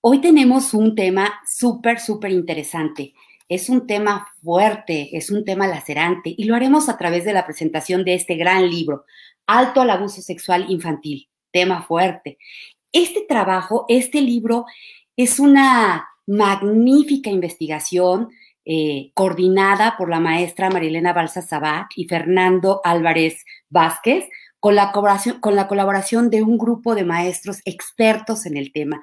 Hoy tenemos un tema súper, súper interesante. Es un tema fuerte, es un tema lacerante y lo haremos a través de la presentación de este gran libro, Alto al Abuso Sexual Infantil, tema fuerte. Este trabajo, este libro, es una magnífica investigación eh, coordinada por la maestra Marilena Balsa Sabat y Fernando Álvarez Vázquez, con la, colaboración, con la colaboración de un grupo de maestros expertos en el tema.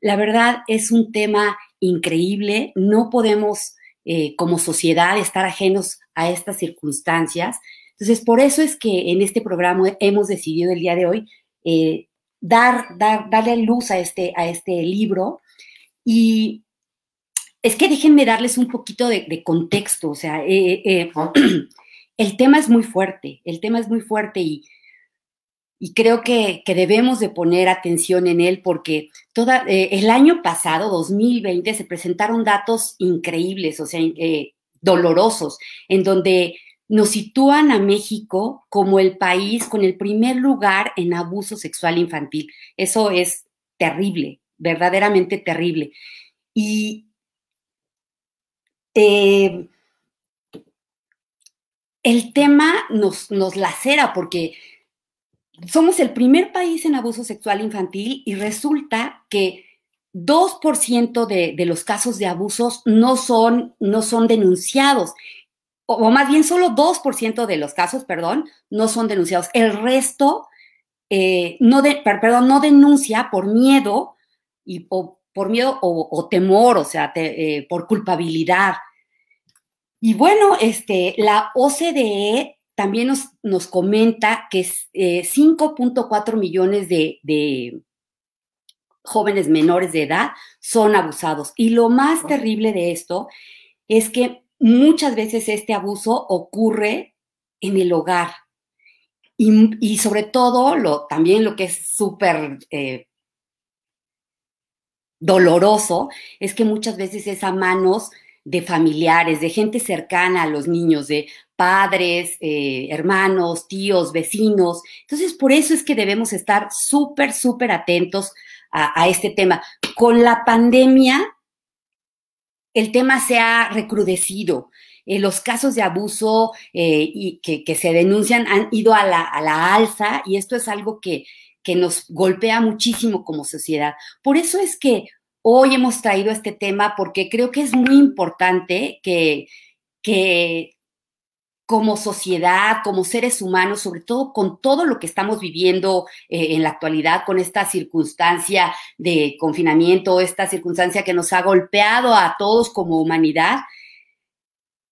La verdad es un tema increíble, no podemos eh, como sociedad estar ajenos a estas circunstancias. Entonces, por eso es que en este programa hemos decidido el día de hoy eh, dar, dar, darle luz a este, a este libro. Y es que déjenme darles un poquito de, contexto, o sea, eh, el tema es muy fuerte, el tema es muy fuerte y y creo que, debemos de poner atención en él porque toda, eh, el año pasado, 2020, se presentaron datos increíbles, o sea, eh, dolorosos, en donde nos sitúan a México como el país con el primer lugar en abuso sexual infantil. Eso es terrible, verdaderamente terrible. Y eh, el tema nos, nos lacera porque somos el primer país en abuso sexual infantil y resulta que 2% de, de, los casos de abusos no son, no son denunciados, o, más bien solo 2% de los casos, perdón, no son denunciados. El resto eh, no, de, perdón, no denuncia por miedo y por miedo o, temor, o sea, eh, por culpabilidad. Y bueno, este, la OCDE también nos, comenta que 5.4 eh, millones de, jóvenes menores de edad son abusados. Y lo más terrible de esto es que muchas veces este abuso ocurre en el hogar. Y, sobre todo, lo, también lo que es súper eh, doloroso es que muchas veces es a manos de familiares, de gente cercana a los niños, de padres, eh, hermanos, tíos, vecinos. Entonces, por eso es que debemos estar súper, súper atentos a, este tema. Con la pandemia, el tema se ha recrudecido. Eh, los casos de abuso eh, y que, se denuncian han ido a la, a la alza y esto es algo que, que nos golpea muchísimo como sociedad. Por eso es que hoy hemos traído este tema porque creo que es muy importante que, que como sociedad, como seres humanos, sobre todo con todo lo que estamos viviendo eh, en la actualidad, con esta circunstancia de confinamiento, esta circunstancia que nos ha golpeado a todos como humanidad,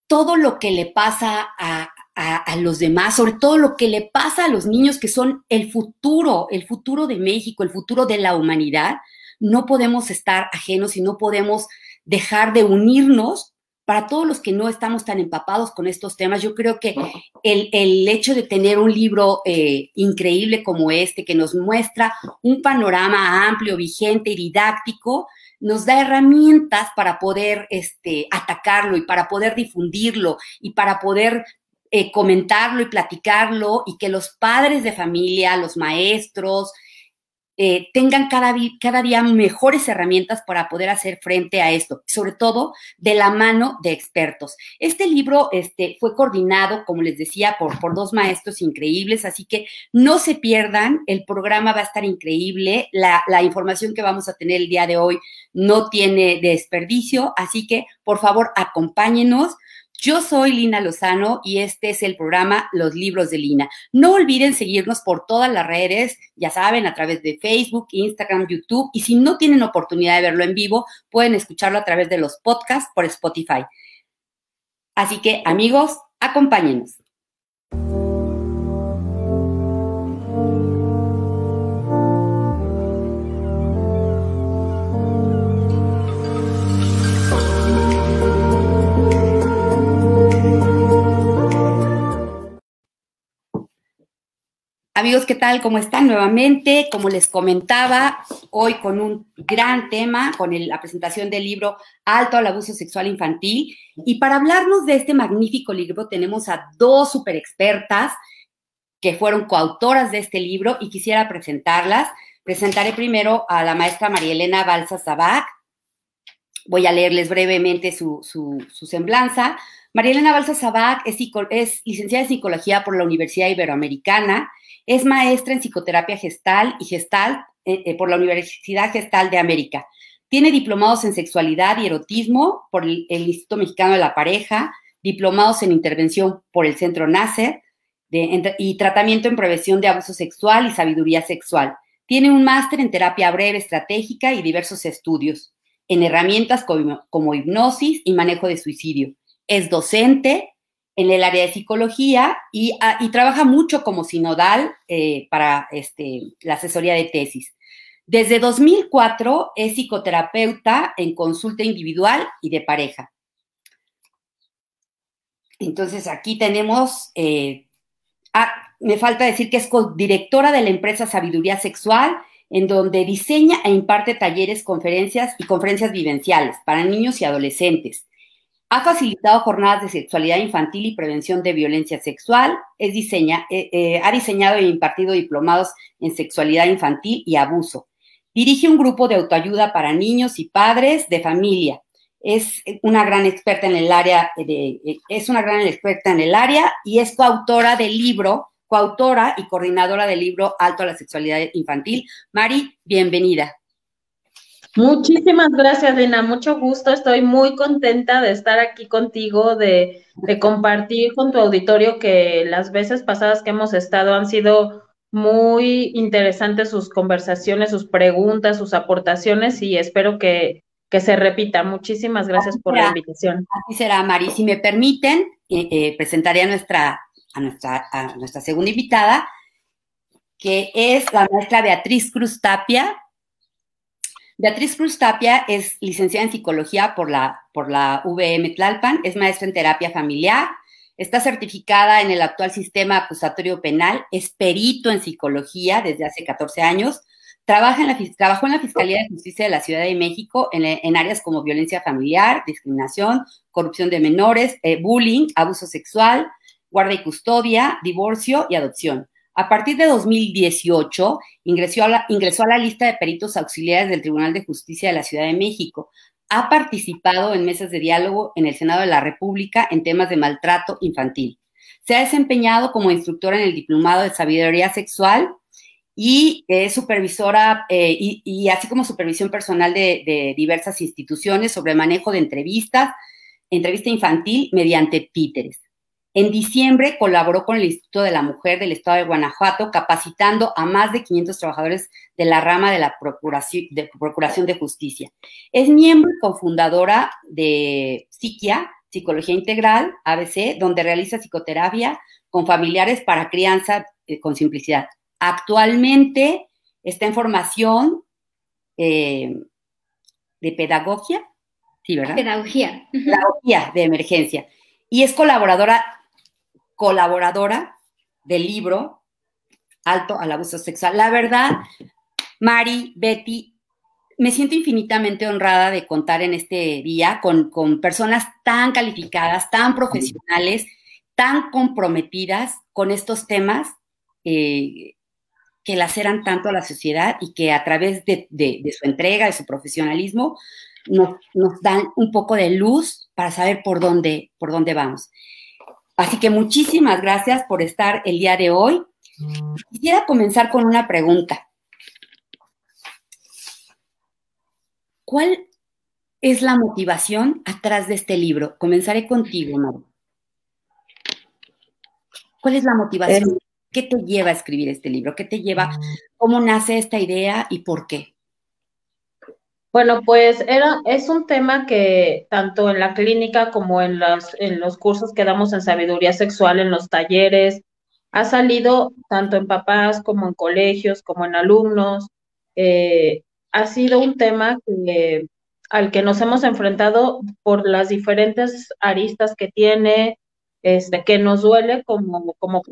todo lo que le pasa a, a, los demás, sobre todo lo que le pasa a los niños que son el futuro, el futuro de México, el futuro de la humanidad, no podemos estar ajenos y no podemos dejar de unirnos para todos los que no estamos tan empapados con estos temas, yo creo que el, hecho de tener un libro eh, increíble como este, que nos muestra un panorama amplio, vigente y didáctico, nos da herramientas para poder este, atacarlo y para poder difundirlo y para poder eh, comentarlo y platicarlo y que los padres de familia, los maestros, eh, tengan cada, cada, día mejores herramientas para poder hacer frente a esto, sobre todo de la mano de expertos. Este libro este, fue coordinado, como les decía, por, por dos maestros increíbles, así que no se pierdan, el programa va a estar increíble, la, la información que vamos a tener el día de hoy no tiene desperdicio, así que por favor acompáñenos. Yo soy Lina Lozano y este es el programa Los Libros de Lina. No olviden seguirnos por todas las redes, ya saben, a través de Facebook, Instagram, YouTube y si no tienen oportunidad de verlo en vivo, pueden escucharlo a través de los podcasts por Spotify. Así que amigos, acompáñenos. Amigos, ¿qué tal? ¿Cómo están nuevamente? Como les comentaba, hoy con un gran tema, con la presentación del libro Alto al Abuso Sexual Infantil. Y para hablarnos de este magnífico libro tenemos a dos super expertas que fueron coautoras de este libro y quisiera presentarlas. Presentaré primero a la maestra María Elena Balsa Sabac. Voy a leerles brevemente su, semblanza. María Elena Balsa Sabac es, licenciada en psicología por la Universidad Iberoamericana, es maestra en psicoterapia gestal y gestal eh, eh, por la Universidad Gestal de América. Tiene diplomados en sexualidad y erotismo por el, Instituto Mexicano de la Pareja, diplomados en intervención por el Centro NACER y tratamiento en prevención de abuso sexual y sabiduría sexual. Tiene un máster en terapia breve estratégica y diversos estudios en herramientas como, hipnosis y manejo de suicidio. Es docente en el área de psicología y, ah, trabaja mucho como sinodal eh, para este, la asesoría de tesis. Desde 2004 es psicoterapeuta en consulta individual y de pareja. Entonces aquí tenemos eh, ah, me falta decir que es directora de la empresa Sabiduría Sexual, en donde diseña e imparte talleres, conferencias y conferencias vivenciales para niños y adolescentes. Ha facilitado jornadas de sexualidad infantil y prevención de violencia sexual. Eh, eh, ha diseñado e impartido diplomados en sexualidad infantil y abuso. Dirige un grupo de autoayuda para niños y padres de familia. Es una gran experta en el área de, es una gran experta en el área y es coautora del libro coautora y coordinadora del libro Alto a la Sexualidad Infantil. Mari, bienvenida. Muchísimas gracias, Lina. Mucho gusto. Estoy muy contenta de estar aquí contigo, de, compartir con tu auditorio que las veces pasadas que hemos estado han sido muy interesantes sus conversaciones, sus preguntas, sus aportaciones y espero que, se repita. Muchísimas gracias por la invitación. Así será, Mari. Si me permiten, eh, eh, presentaré a nuestra a nuestra, a nuestra segunda invitada, que es la maestra Beatriz Cruz Tapia. Beatriz Cruz Tapia es licenciada en psicología por la, por la VM Tlalpan, es maestra en terapia familiar, está certificada en el actual sistema acusatorio penal, es perito en psicología desde hace 14 años, trabaja en la, trabajó en la Fiscalía de Justicia de la Ciudad de México en, áreas como violencia familiar, discriminación, corrupción de menores, eh, bullying, abuso sexual, guarda y custodia, divorcio y adopción. A partir de 2018 ingresó a, la, ingresó a la lista de peritos auxiliares del Tribunal de Justicia de la Ciudad de México. Ha participado en mesas de diálogo en el Senado de la República en temas de maltrato infantil. Se ha desempeñado como instructora en el Diplomado de Sabiduría Sexual y es supervisora eh, y, así como supervisión personal de, de diversas instituciones sobre manejo de entrevistas, entrevista infantil mediante títeres. En diciembre colaboró con el Instituto de la Mujer del Estado de Guanajuato, capacitando a más de 500 trabajadores de la rama de la Procuración de, Justicia. Es miembro y cofundadora de Psiquia, Psicología Integral, ABC, donde realiza psicoterapia con familiares para crianza eh, con simplicidad. Actualmente está en formación eh, de pedagogía, ¿sí, verdad? Pedagogía. Pedagogía de emergencia. Y es colaboradora colaboradora del libro Alto al Abuso Sexual. La verdad, Mari, Betty, me siento infinitamente honrada de contar en este día con, personas tan calificadas, tan profesionales, tan comprometidas con estos temas eh, que laceran tanto a la sociedad y que a través de, su entrega, de su profesionalismo, nos, nos, dan un poco de luz para saber por dónde, por dónde vamos. Así que muchísimas gracias por estar el día de hoy. Quisiera comenzar con una pregunta. ¿Cuál es la motivación atrás de este libro? Comenzaré contigo, Maru. ¿Cuál es la motivación? ¿Qué te lleva a escribir este libro? ¿Qué te lleva? ¿Cómo nace esta idea y por qué? Bueno, pues era, es un tema que tanto en la clínica como en los, en los cursos que damos en sabiduría sexual, en los talleres, ha salido tanto en papás como en colegios, como en alumnos. Eh, ha sido un tema al que nos hemos enfrentado por las diferentes aristas que tiene, este, que nos duele como, como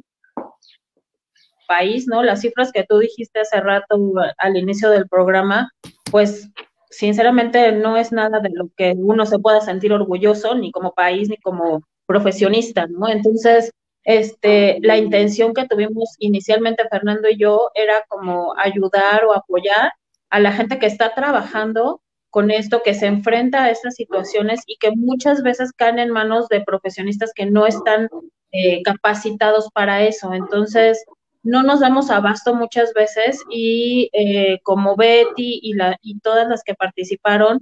país, ¿no? Las cifras que tú dijiste hace rato al inicio del programa, pues sinceramente no es nada de lo que uno se pueda sentir orgulloso, ni como país, ni como profesionista, ¿no? Entonces, este, la intención que tuvimos inicialmente Fernando y yo era como ayudar o apoyar a la gente que está trabajando con esto, que se enfrenta a estas situaciones y que muchas veces caen en manos de profesionistas que no están eh, capacitados para eso. Entonces, no nos damos abasto muchas veces y eh, como Betty y, la, y todas las que participaron,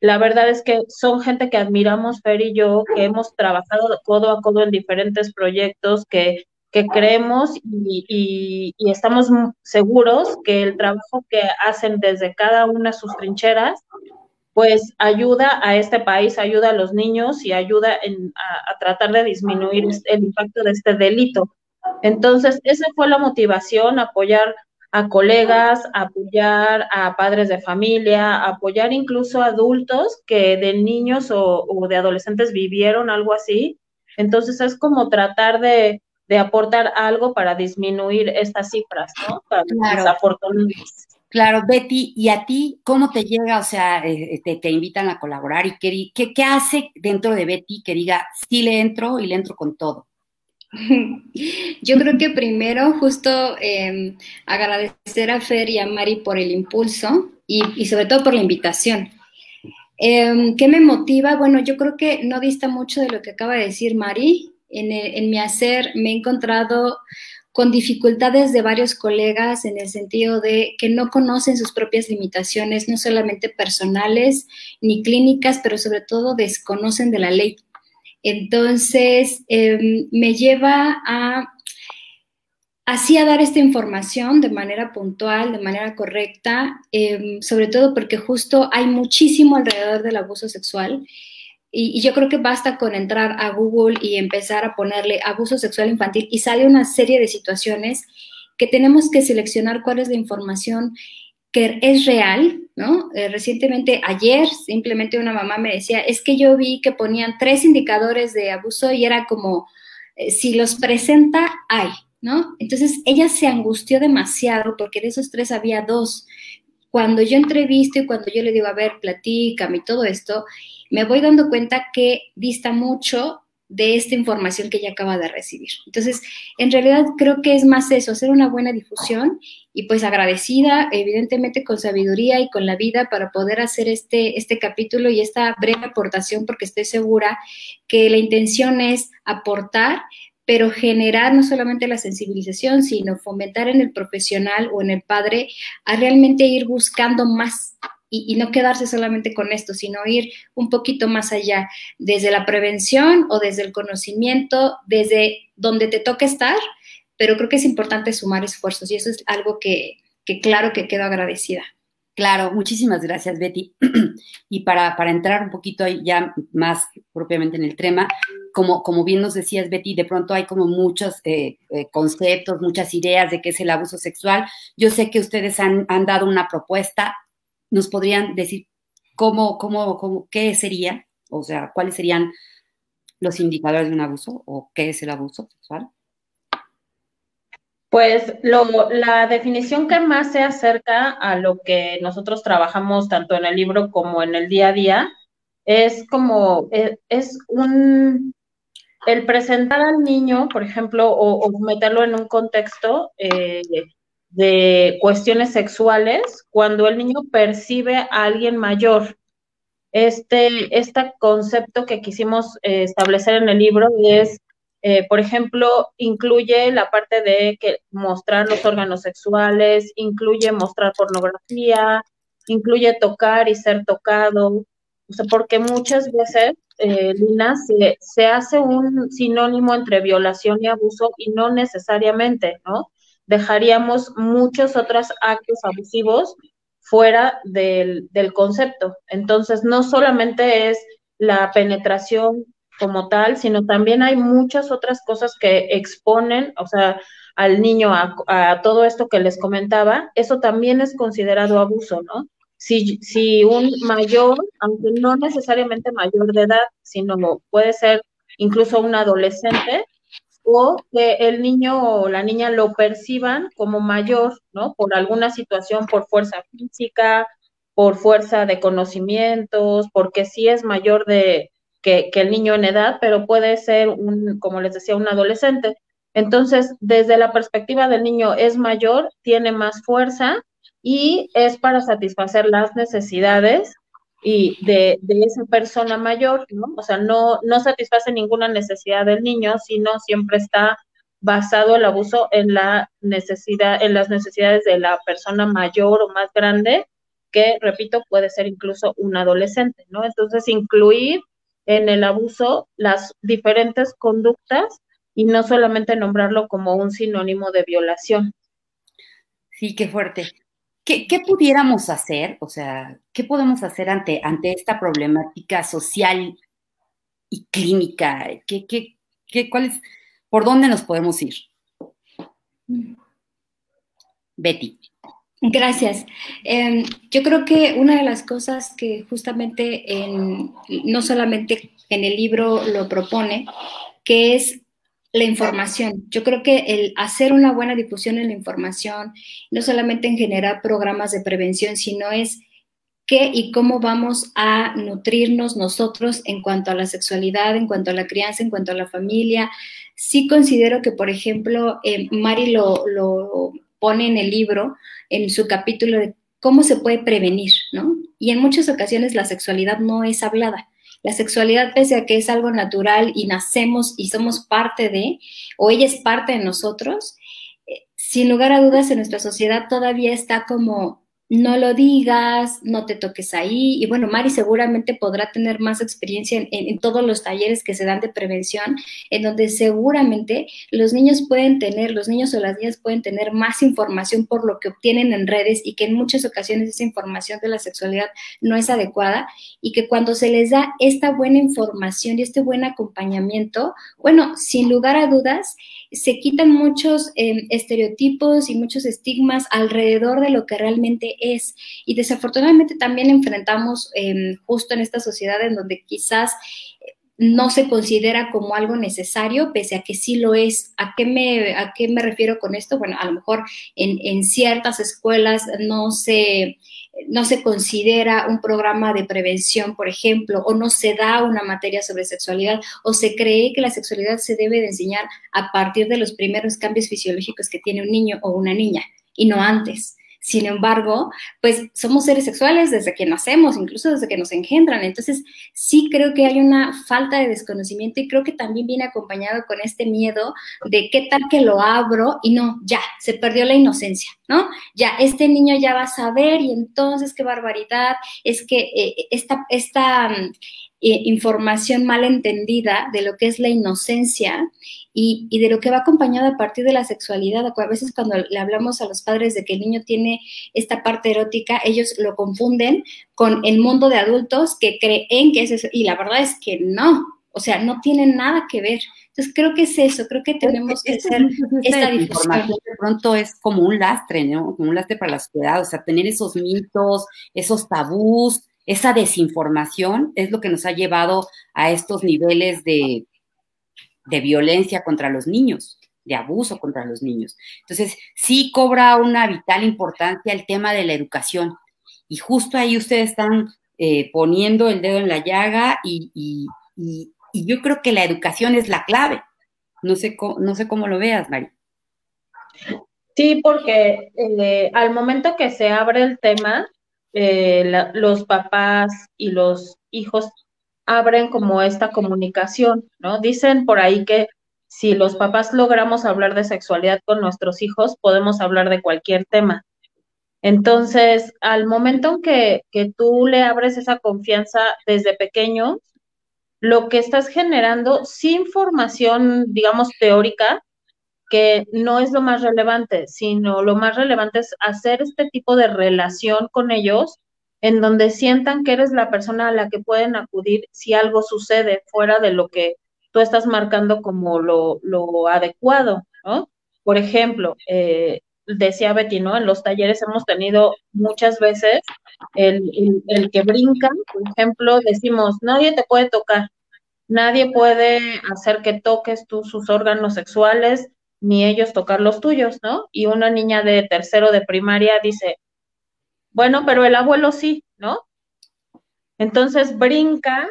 la verdad es que son gente que admiramos, Fer y yo, que hemos trabajado codo a codo en diferentes proyectos, que, que creemos y, y, estamos seguros que el trabajo que hacen desde cada una de sus trincheras, pues ayuda a este país, ayuda a los niños y ayuda a, a tratar de disminuir el impacto de este delito. Entonces, esa fue la motivación, apoyar a colegas, apoyar a padres de familia, apoyar incluso a adultos que de niños o, de adolescentes vivieron algo así. Entonces es como tratar de, aportar algo para disminuir estas cifras, ¿no? claro. Claro, Betty, ¿y a ti cómo te llega? O sea, eh, te, te invitan a colaborar y qué, qué, qué hace dentro de Betty que diga, sí le entro y le entro con todo. Yo creo que primero justo em, agradecer a Fer y a Mari por el impulso y, sobre todo por la invitación. Em, ¿Qué me motiva? Bueno, yo creo que no dista mucho de lo que acaba de decir Mari. En, en mi hacer me he encontrado con dificultades de varios colegas en el sentido de que no conocen sus propias limitaciones, no solamente personales ni clínicas, pero sobre todo desconocen de la ley. Entonces, em, me lleva a así a dar esta información de manera puntual, de manera correcta, em, sobre todo porque justo hay muchísimo alrededor del abuso sexual. Y, y, yo creo que basta con entrar a Google y empezar a ponerle abuso sexual infantil y sale una serie de situaciones que tenemos que seleccionar cuál es la información es real, ¿no? Eh, recientemente, ayer, simplemente una mamá me decía, es que yo vi que ponían tres indicadores de abuso y era como, eh, si los presenta, hay, ¿no? Entonces, ella se angustió demasiado porque de esos tres había dos. Cuando yo entrevisto y cuando yo le digo, a ver, platícame y todo esto, me voy dando cuenta que dista mucho de esta información que ella acaba de recibir. Entonces, en realidad creo que es más eso, hacer una buena difusión y pues agradecida, evidentemente con sabiduría y con la vida para poder hacer este, este capítulo y esta breve aportación, porque estoy segura que la intención es aportar, pero generar no solamente la sensibilización, sino fomentar en el profesional o en el padre a realmente ir buscando más y, no quedarse solamente con esto, sino ir un poquito más allá, desde la prevención o desde el conocimiento, desde donde te toca estar, pero creo que es importante sumar esfuerzos y eso es algo que, claro que quedo agradecida. Claro, muchísimas gracias, Betty. y para, para, entrar un poquito ya más propiamente en el tema, como, como bien nos decías, Betty, de pronto hay como muchos eh, eh, conceptos, muchas ideas de qué es el abuso sexual. Yo sé que ustedes han, han dado una propuesta nos podrían decir cómo, cómo, cómo, qué sería, o sea, cuáles serían los indicadores de un abuso o qué es el abuso sexual? Pues la definición que más se acerca a lo que nosotros trabajamos tanto en el libro como en el día a día es como, e, es, un, el presentar al niño, por ejemplo, o, meterlo en un contexto eh, de cuestiones sexuales cuando el niño percibe a alguien mayor. Este, este concepto que quisimos eh, establecer en el libro es, eh, por ejemplo, incluye la parte de que mostrar los órganos sexuales, incluye mostrar pornografía, incluye tocar y ser tocado, o sea, porque muchas veces, eh, Lina, se, se hace un sinónimo entre violación y abuso y no necesariamente, ¿no? Dejaríamos muchos otros actos abusivos fuera del, concepto. Entonces, no solamente es la penetración como tal, sino también hay muchas otras cosas que exponen, o sea, al niño a, todo esto que les comentaba, eso también es considerado abuso, ¿no? Si, si un mayor, aunque no necesariamente mayor de edad, sino puede ser incluso un adolescente, o que el niño o la niña lo perciban como mayor, ¿no? Por alguna situación, por fuerza física, por fuerza de conocimientos, porque sí es mayor de, que, el niño en edad, pero puede ser un, como les decía, un adolescente. Entonces, desde la perspectiva del niño es mayor, tiene más fuerza y es para satisfacer las necesidades y de, de, esa persona mayor, ¿no? O sea, no, no satisface ninguna necesidad del niño, sino siempre está basado el abuso en la necesidad, en las necesidades de la persona mayor o más grande, que repito, puede ser incluso un adolescente, ¿no? Entonces, incluir en el abuso las diferentes conductas y no solamente nombrarlo como un sinónimo de violación. Sí, qué fuerte. ¿Qué, pudiéramos hacer? O sea, ¿qué podemos hacer ante, ante esta problemática social y clínica? ¿Qué, qué, qué, cuál ¿Por dónde nos podemos ir? Betty. Gracias. Em, yo creo que una de las cosas que justamente no solamente en el libro lo propone, que es la información. Yo creo que el hacer una buena difusión en la información, no solamente en generar programas de prevención, sino es qué y cómo vamos a nutrirnos nosotros en cuanto a la sexualidad, en cuanto a la crianza, en cuanto a la familia. Sí considero que, por ejemplo, eh, Mari lo, lo pone en el libro, en su capítulo de cómo se puede prevenir, ¿no? Y en muchas ocasiones la sexualidad no es hablada. La sexualidad, pese a que es algo natural y nacemos y somos parte de, o ella es parte de nosotros, eh, sin lugar a dudas en nuestra sociedad todavía está como no lo digas, no te toques ahí. Y bueno, Mari seguramente podrá tener más experiencia en, todos los talleres que se dan de prevención, en donde seguramente los niños pueden tener, los niños o las niñas pueden tener más información por lo que obtienen en redes y que en muchas ocasiones esa información de la sexualidad no es adecuada y que cuando se les da esta buena información y este buen acompañamiento, bueno, sin lugar a dudas, se quitan muchos em, estereotipos y muchos estigmas alrededor de lo que realmente es. Y desafortunadamente también enfrentamos em, justo en esta sociedad en donde quizás eh, no se considera como algo necesario, pese a que sí lo es. ¿A qué me, a qué me refiero con esto? Bueno, a lo mejor en, en ciertas escuelas no se no se considera un programa de prevención, por ejemplo, o no se da una materia sobre sexualidad, o se cree que la sexualidad se debe de enseñar a partir de los primeros cambios fisiológicos que tiene un niño o una niña, y no antes. Sin embargo, pues somos seres sexuales desde que nacemos, incluso desde que nos engendran. Entonces, sí creo que hay una falta de desconocimiento y creo que también viene acompañado con este miedo de qué tal que lo abro y no, ya, se perdió la inocencia, ¿no? Ya, este niño ya va a saber y entonces qué barbaridad, es que eh, esta, esta mm, información mal entendida de lo que es la inocencia y, de lo que va acompañado a partir de la sexualidad. A veces cuando le hablamos a los padres de que el niño tiene esta parte erótica, ellos lo confunden con el mundo de adultos que creen que es eso. Y la verdad es que no, o sea, no tiene nada que ver. Entonces creo que es eso, creo que tenemos que hacer esta información De pronto es como un lastre, ¿no? Como un lastre para la sociedad, o sea, tener esos mitos, esos tabús, esa desinformación es lo que nos ha llevado a estos niveles de, violencia contra los niños, de abuso contra los niños. Entonces, sí cobra una vital importancia el tema de la educación. Y justo ahí ustedes están eh, poniendo el dedo en la llaga y, yo creo que la educación es la clave. No sé, no sé cómo lo veas, Mari. Sí, porque eh, al momento que se abre el tema, eh, los papás y los hijos abren como esta comunicación, ¿no? Dicen por ahí que si los papás logramos hablar de sexualidad con nuestros hijos, podemos hablar de cualquier tema. Entonces, al momento en que, que tú le abres esa confianza desde pequeño, lo que estás generando, sin formación, digamos, teórica, que no es lo más relevante, sino lo más relevante es hacer este tipo de relación con ellos en donde sientan que eres la persona a la que pueden acudir si algo sucede fuera de lo que tú estás marcando como lo, adecuado, ¿no? Por ejemplo, eh, decía Betty, ¿no? En los talleres hemos tenido muchas veces el, el, que brinca, por ejemplo, decimos, nadie te puede tocar, nadie puede hacer que toques tú sus órganos sexuales, ni ellos tocar los tuyos, ¿no? Y una niña de tercero de primaria dice, bueno, pero el abuelo sí, ¿no? Entonces brinca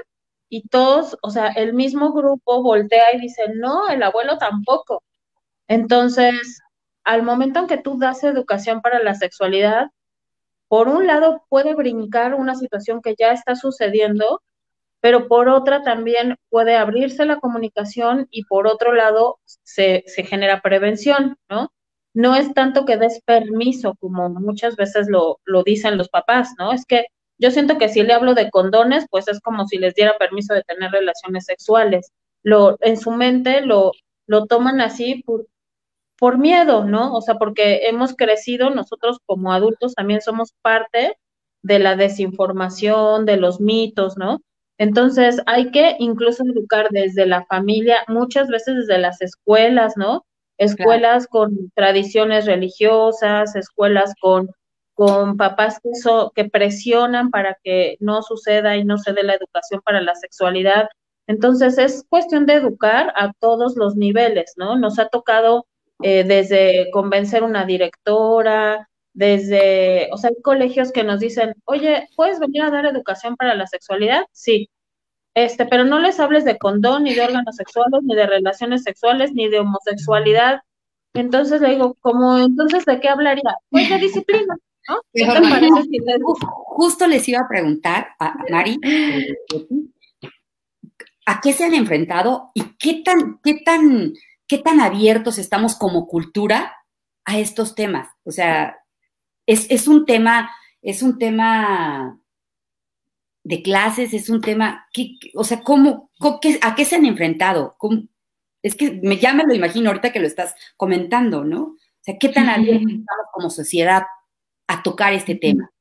y todos, o sea, el mismo grupo voltea y dice, no, el abuelo tampoco. Entonces, al momento en que tú das educación para la sexualidad, por un lado puede brincar una situación que ya está sucediendo, pero por otra también puede abrirse la comunicación y por otro lado se, se genera prevención, ¿no? No es tanto que des permiso como muchas veces lo, lo dicen los papás, ¿no? Es que yo siento que si le hablo de condones, pues es como si les diera permiso de tener relaciones sexuales. Lo, en su mente lo, lo toman así por, por miedo, ¿no? O sea, porque hemos crecido, nosotros como adultos también somos parte de la desinformación, de los mitos, ¿no? Entonces hay que incluso educar desde la familia, muchas veces desde las escuelas, ¿no? Escuelas con tradiciones religiosas, escuelas con con papás que, que presionan para que no suceda y no se dé la educación para la sexualidad. Entonces es cuestión de educar a todos los niveles, ¿no? Nos ha tocado eh, desde convencer una directora, desde, o sea, hay colegios que nos dicen, oye, ¿puedes venir a dar educación para la sexualidad? Sí. Este, pero no les hables de condón, ni de órganos sexuales, ni de relaciones sexuales, ni de homosexualidad. Entonces le digo, ¿cómo entonces de qué hablaría? Pues de disciplina. Justo les iba a preguntar a Mari, ¿a qué se han enfrentado y qué tan, qué tan, qué tan abiertos estamos como cultura a estos temas? O sea, es, un tema, es un tema de clases, es un tema, o sea, ¿cómo, ¿a qué se han enfrentado? Es que me, ya me lo imagino ahorita que lo estás comentando, ¿no? O sea, ¿qué tan abiertos estamos como sociedad a tocar este tema?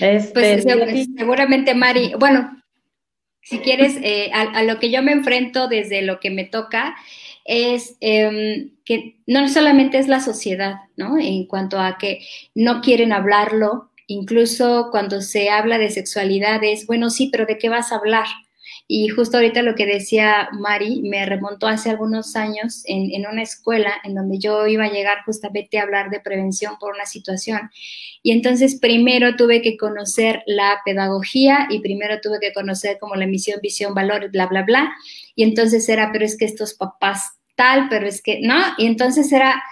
Este, pues seguramente, Mari, bueno, si quieres, eh, a, lo que yo me enfrento desde lo que me toca es em, que no solamente es la sociedad, ¿no? En cuanto a que no quieren hablarlo, incluso cuando se habla de sexualidad es, bueno, sí, pero ¿de qué vas a hablar? Y justo ahorita lo que decía Mari me remontó hace algunos años en, una escuela en donde yo iba a llegar justamente a hablar de prevención por una situación. Y entonces primero tuve que conocer la pedagogía y primero tuve que conocer como la misión, visión, valor, bla, bla, bla. Y entonces era, pero es que estos papás tal, pero es que, ¿no? Y entonces era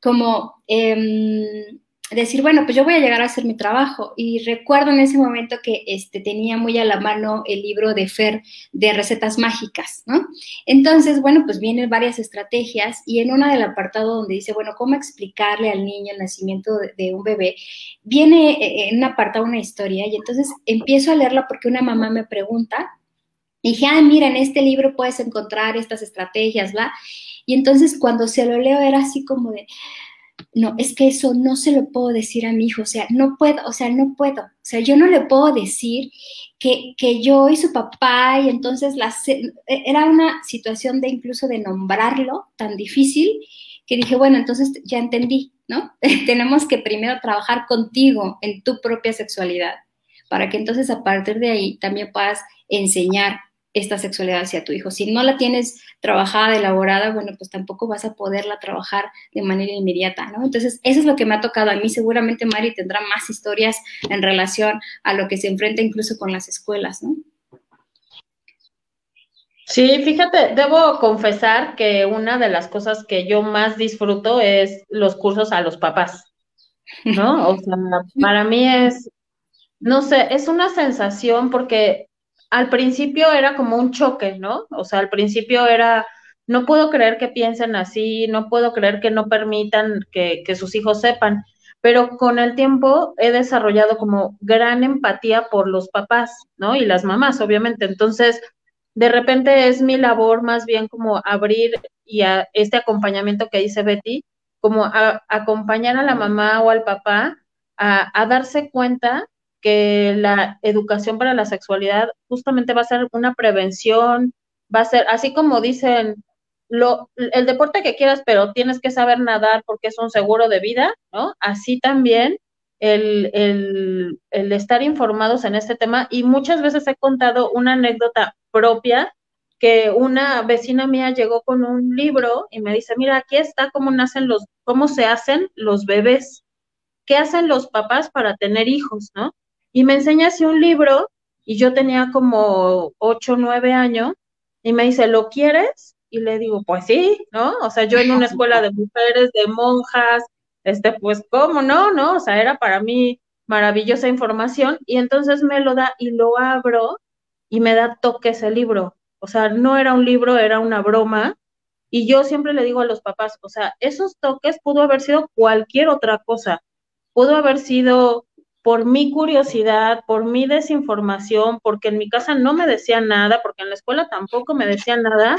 como... Eh, decir, bueno, pues yo voy a llegar a hacer mi trabajo. Y recuerdo en ese momento que este, tenía muy a la mano el libro de Fer de recetas mágicas, ¿no? Entonces, bueno, pues vienen varias estrategias y en una del apartado donde dice, bueno, ¿cómo explicarle al niño el nacimiento de, un bebé? Viene eh, en un apartado una historia y entonces empiezo a leerla porque una mamá me pregunta. Y dije, ah, mira, en este libro puedes encontrar estas estrategias, ¿va? Y entonces cuando se lo leo era así como de, no, es que eso no se lo puedo decir a mi hijo, o sea, no puedo, o sea, no puedo, o sea, yo no le puedo decir que, que yo y su papá y entonces la, e, era una situación de incluso de nombrarlo tan difícil que dije, bueno, entonces ya entendí, ¿no? Tenemos que primero trabajar contigo en tu propia sexualidad para que entonces a partir de ahí también puedas enseñar esta sexualidad hacia tu hijo. Si no la tienes trabajada, elaborada, bueno, pues tampoco vas a poderla trabajar de manera inmediata, ¿no? Entonces, eso es lo que me ha tocado a mí. Seguramente Mari tendrá más historias en relación a lo que se enfrenta incluso con las escuelas, ¿no? Sí, fíjate, debo confesar que una de las cosas que yo más disfruto es los cursos a los papás, ¿no? O sea, para mí es, no sé, es una sensación porque al principio era como un choque, ¿no? O sea, al principio era, no puedo creer que piensen así, no puedo creer que no permitan que, sus hijos sepan, pero con el tiempo he desarrollado como gran empatía por los papás, ¿no? Y las mamás, obviamente. Entonces, de repente es mi labor más bien como abrir y a este acompañamiento que dice Betty, como acompañar a la mamá o al papá a, a darse cuenta que la educación para la sexualidad justamente va a ser una prevención, va a ser, así como dicen, lo, el deporte que quieras, pero tienes que saber nadar porque es un seguro de vida, ¿no? Así también el, el, el estar informados en este tema y muchas veces he contado una anécdota propia que una vecina mía llegó con un libro y me dice, mira, aquí está cómo nacen los, cómo se hacen los bebés, qué hacen los papás para tener hijos, ¿no? Y me enseña así un libro y yo tenía como ocho, nueve años, y me dice, ¿lo quieres? Y le digo, pues sí, ¿no? O sea, yo en una escuela de mujeres, de monjas, este, pues, ¿cómo no? ¿No? O sea, era para mí maravillosa información, y entonces me lo da y lo abro y me da toque ese libro. O sea, no era un libro, era una broma. Y yo siempre le digo a los papás, o sea, esos toques pudo haber sido cualquier otra cosa. Pudo haber sido por mi curiosidad, por mi desinformación, porque en mi casa no me decían nada, porque en la escuela tampoco me decían nada.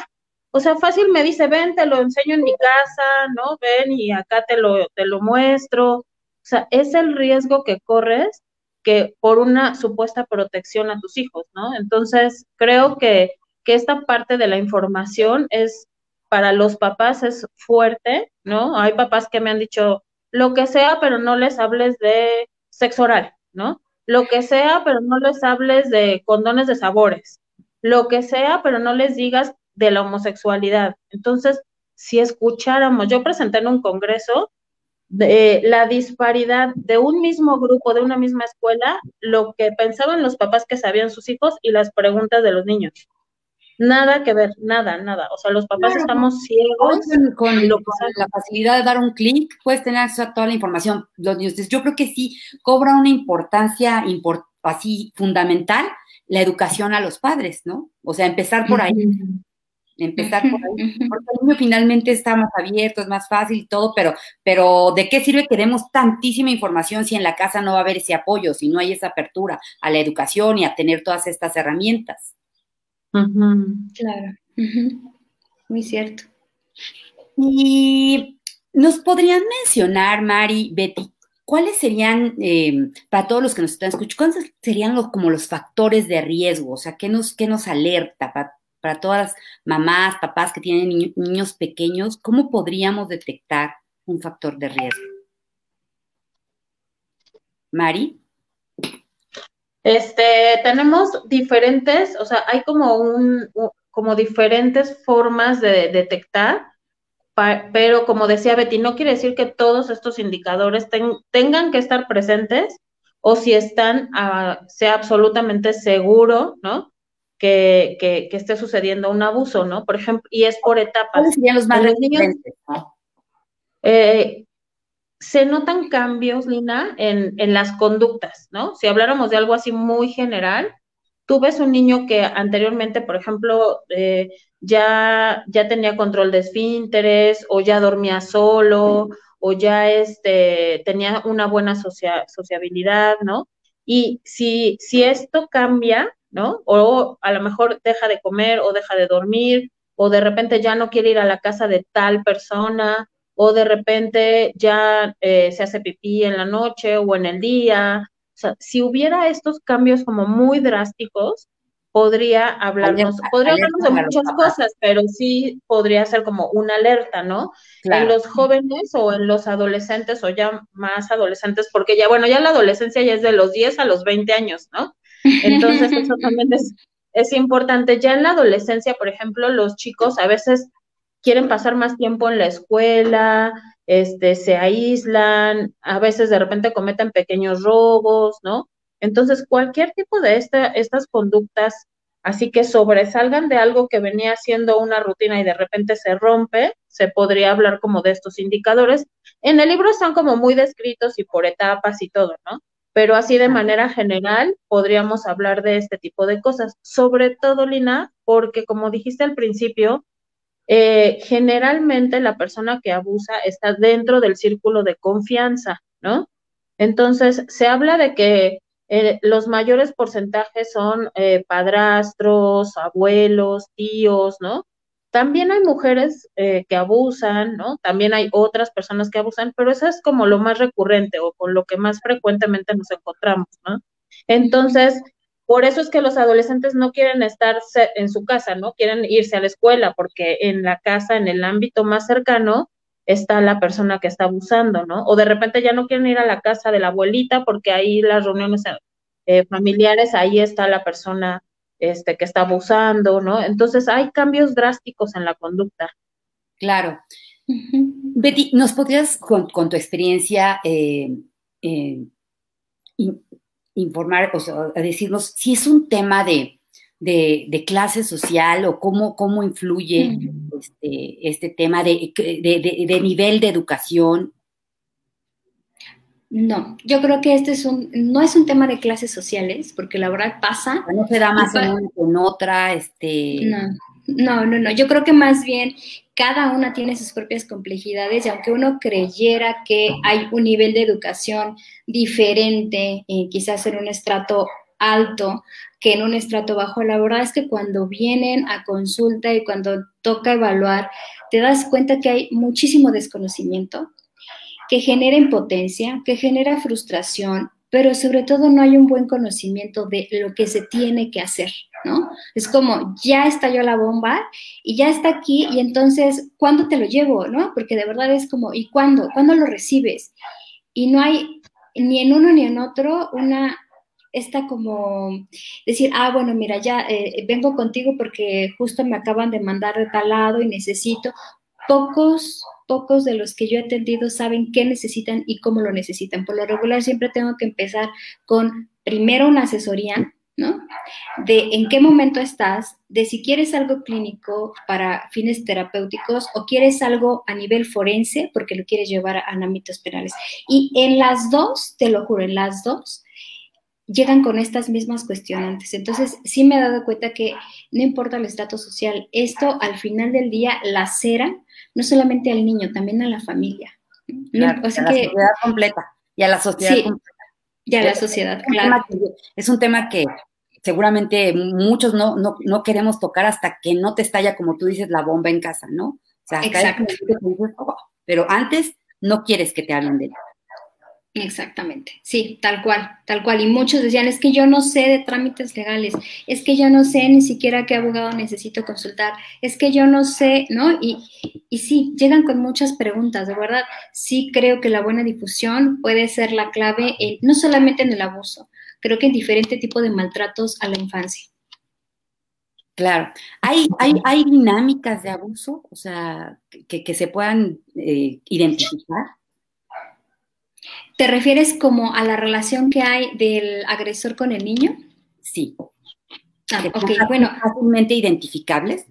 O sea, fácil me dice, ven, te lo enseño en mi casa, ¿no? Ven y acá te lo, te lo muestro. O sea, es el riesgo que corres que por una supuesta protección a tus hijos, ¿no? Entonces, creo que, que esta parte de la información es para los papás es fuerte, ¿no? Hay papás que me han dicho lo que sea, pero no les hables de sexo oral, ¿no? Lo que sea, pero no les hables de condones de sabores. Lo que sea, pero no les digas de la homosexualidad. Entonces, si escucháramos, yo presenté en un congreso de la disparidad de un mismo grupo, de una misma escuela, lo que pensaban los papás que sabían sus hijos y las preguntas de los niños. Nada que ver, nada, nada. O sea, los papás estamos ciegos. Con, la facilidad de dar un clic, puedes tener acceso a toda la información. Los niños, yo creo que sí cobra una importancia así fundamental la educación a los padres, ¿no? O sea, empezar por ahí empezar por ahí, porque el niño finalmente está más abierto, es más fácil y todo, pero, pero ¿de qué sirve que demos tantísima información si en la casa no va a haber ese apoyo, si no hay esa apertura a la educación y a tener todas estas herramientas? Claro, muy cierto. Y nos podrían mencionar, Mari, Betty, ¿cuáles serían, eh, para todos los que nos están escuchando, cuáles serían los, como los factores de riesgo? O sea, ¿qué nos, qué nos alerta para, para todas las mamás, papás que tienen niños pequeños, ¿cómo podríamos detectar un factor de riesgo? Mari. Este, tenemos diferentes, o sea, hay como un, como diferentes formas de detectar, pero como decía Betty, no quiere decir que todos estos indicadores tengan que estar presentes o si están, ah, sea absolutamente seguro, ¿no? que, que, esté sucediendo un abuso, ¿no? Por ejemplo, y es por etapas. ¿Cuáles serían los más niños, eh, se notan cambios, Lina, en, en, las conductas, ¿no? Si habláramos de algo así muy general, tú ves un niño que anteriormente, por ejemplo, eh, ya, ya tenía control de esfínteres o ya dormía solo o ya este, tenía una buena sociabilidad, ¿no? Y si, si esto cambia, ¿no? O a lo mejor deja de comer o deja de dormir, o de repente ya no quiere ir a la casa de tal persona, o de repente ya eh, se hace pipí en la noche o en el día. O sea, si hubiera estos cambios como muy drásticos, podría hablarnos, podría hablarnos de muchas cosas, pero sí podría ser como una alerta, ¿no? En los jóvenes o en los adolescentes o ya más adolescentes, porque ya, bueno, ya la adolescencia ya es de los 10 a los 20 años, ¿no? Entonces, eso también es, es importante. Ya en la adolescencia, por ejemplo, los chicos a veces quieren pasar más tiempo en la escuela, este, se aíslan, a veces de repente cometen pequeños robos, ¿no? Entonces, cualquier tipo de esta, estas conductas, así que sobresalgan de algo que venía siendo una rutina y de repente se rompe, se podría hablar como de estos indicadores. En el libro están como muy descritos y por etapas y todo, ¿no? pero así de manera general podríamos hablar de este tipo de cosas, sobre todo, Lina, porque como dijiste al principio, eh, generalmente la persona que abusa está dentro del círculo de confianza, ¿no? Entonces, se habla de que eh, los mayores porcentajes son eh, padrastros, abuelos, tíos, ¿no? También hay mujeres eh, que abusan, ¿no? También hay otras personas que abusan, pero eso es como lo más recurrente o con lo que más frecuentemente nos encontramos, ¿no? Entonces, por eso es que los adolescentes no quieren estar en su casa, ¿no? Quieren irse a la escuela porque en la casa, en el ámbito más cercano, está la persona que está abusando, ¿no? O de repente ya no quieren ir a la casa de la abuelita porque ahí las reuniones eh, familiares, ahí está la persona este, que está abusando, ¿no? Entonces hay cambios drásticos en la conducta. Claro. Betty, ¿nos podrías, con, tu experiencia, eh, eh, informar, o sea, a decirnos si es un tema de, de, clase social o cómo, cómo influye este, este, tema de, de, nivel de educación? No, yo creo que este es un, no es un tema de clases sociales, porque la verdad pasa. No se da más en en otra, este. No, no, no, no. Yo creo que más bien cada una tiene sus propias complejidades y aunque uno creyera que hay un nivel de educación diferente, eh, quizás en un estrato alto que en un estrato bajo, la verdad es que cuando vienen a consulta y cuando toca evaluar, te das cuenta que hay muchísimo desconocimiento, que genera impotencia, que genera frustración, pero sobre todo no hay un buen conocimiento de lo que se tiene que hacer, ¿no? Es como, ya estalló la bomba y ya está aquí y entonces, ¿cuándo te lo llevo, no? Porque de verdad es como, ¿y cuándo? ¿Cuándo lo recibes? Y no hay ni en uno ni en otro una, esta como decir, ah, bueno, mira, ya eh, vengo contigo porque justo me acaban de mandar de tal lado y necesito. Pocos pocos de los que yo he atendido saben qué necesitan y cómo lo necesitan. Por lo regular siempre tengo que empezar con primero una asesoría, ¿no? De en qué momento estás, de si quieres algo clínico para fines terapéuticos o quieres algo a nivel forense porque lo quieres llevar a, ámbitos penales. Y en las dos, te lo juro, en las dos, llegan con estas mismas cuestionantes. Entonces, sí me he dado cuenta que no importa el estrato social, esto al final del día lacera no solamente al niño, también a la familia. Claro, a la sociedad completa y a la sociedad completa. Y a la sociedad, claro. es un tema que seguramente muchos no, no, queremos tocar hasta que no te estalla, como tú dices, la bomba en casa, ¿no? O sea, Exacto. Oh", pero antes no quieres que te hablen de él. Exactamente, sí, tal cual, tal cual. Y muchos decían, es que yo no sé de trámites legales, es que yo no sé ni siquiera qué abogado necesito consultar, es que yo no sé, ¿no? Y, y sí, llegan con muchas preguntas, de verdad. Sí creo que la buena difusión puede ser la clave, no solamente en el abuso, creo que en diferente tipo de maltratos a la infancia. Claro. ¿Hay, hay, hay dinámicas de abuso, o sea, que, se puedan eh, identificar? ¿Te refieres como a la relación que hay del agresor con el niño? Sí. Ah, bueno. Fácilmente identificables.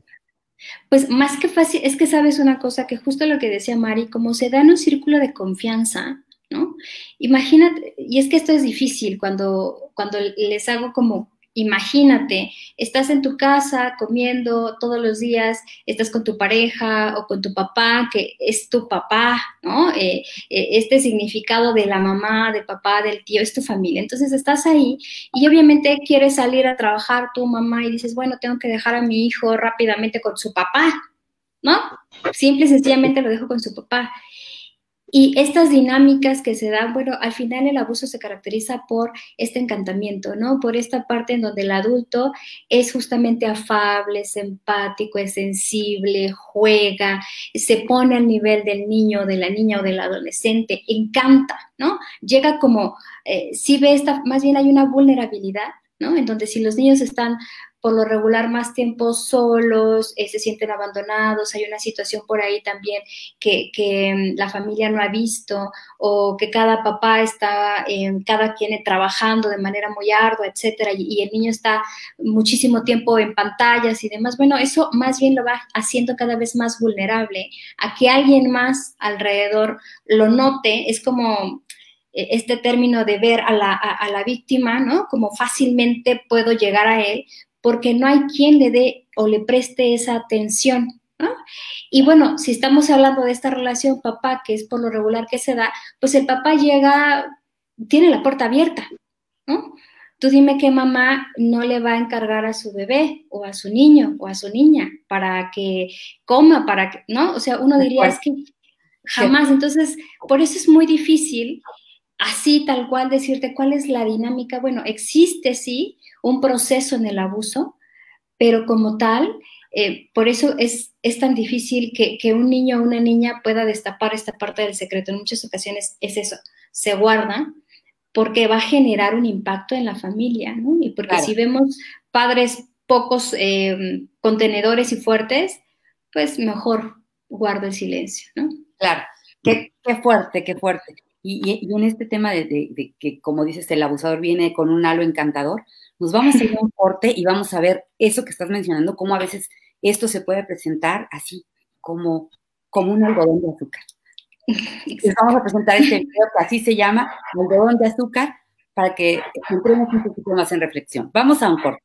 Pues más que fácil, es que sabes una cosa, que justo lo que decía Mari, como se da en un círculo de confianza, ¿no? Imagínate, y es que esto es difícil cuando, cuando les hago como Imagínate, estás en tu casa comiendo todos los días, estás con tu pareja o con tu papá, que es tu papá, ¿no? Eh, eh, este significado de la mamá, del papá, del tío, es tu familia. Entonces estás ahí y obviamente quieres salir a trabajar tu mamá y dices, bueno, tengo que dejar a mi hijo rápidamente con su papá, ¿no? Simple y sencillamente lo dejo con su papá. Y estas dinámicas que se dan, bueno, al final el abuso se caracteriza por este encantamiento, ¿no? Por esta parte en donde el adulto es justamente afable, es empático, es sensible, juega, se pone al nivel del niño, de la niña o del adolescente, encanta, ¿no? Llega como, eh, si ve esta, más bien hay una vulnerabilidad, ¿no? En donde si los niños están por lo regular más tiempo solos, eh, se sienten abandonados, hay una situación por ahí también que, mm, la familia no ha visto o que cada papá está, cada quien trabajando de manera muy ardua, etcétera, y, el niño está muchísimo tiempo en pantallas y demás. Bueno, eso más bien lo va haciendo cada vez más vulnerable a que alguien más alrededor lo note, es como eh, este término de ver a la, a la, víctima, ¿no? Como fácilmente puedo llegar a él, porque no hay quien le dé o le preste esa atención. ¿no? Y bueno, si estamos hablando de esta relación papá, que es por lo regular que se da, pues el papá llega, tiene la puerta abierta, ¿no? Tú dime qué mamá no le va a encargar a su bebé o a su niño o a su niña para que coma, para que, ¿no? O sea, uno diría, es que jamás. Entonces, por eso es muy difícil así tal cual decirte cuál es la dinámica. Bueno, existe sí, un proceso en el abuso, pero como tal, eh, por eso es, es tan difícil que, que, un niño o una niña pueda destapar esta parte del secreto. En muchas ocasiones es eso, se guarda porque va a generar un impacto en la familia, ¿no? Y porque si vemos padres pocos eh, contenedores y fuertes, pues mejor guardo el silencio, ¿no? Claro, qué, qué fuerte, qué fuerte. Y, en este tema de, que, como dices, el abusador viene con un halo encantador, nos vamos a ir a un corte y vamos a ver eso que estás mencionando, cómo a veces esto se puede presentar así, como, como un algodón de azúcar. Les vamos a presentar este video que así se llama, algodón de azúcar, para que entremos un poquito más en reflexión. Vamos a un corte.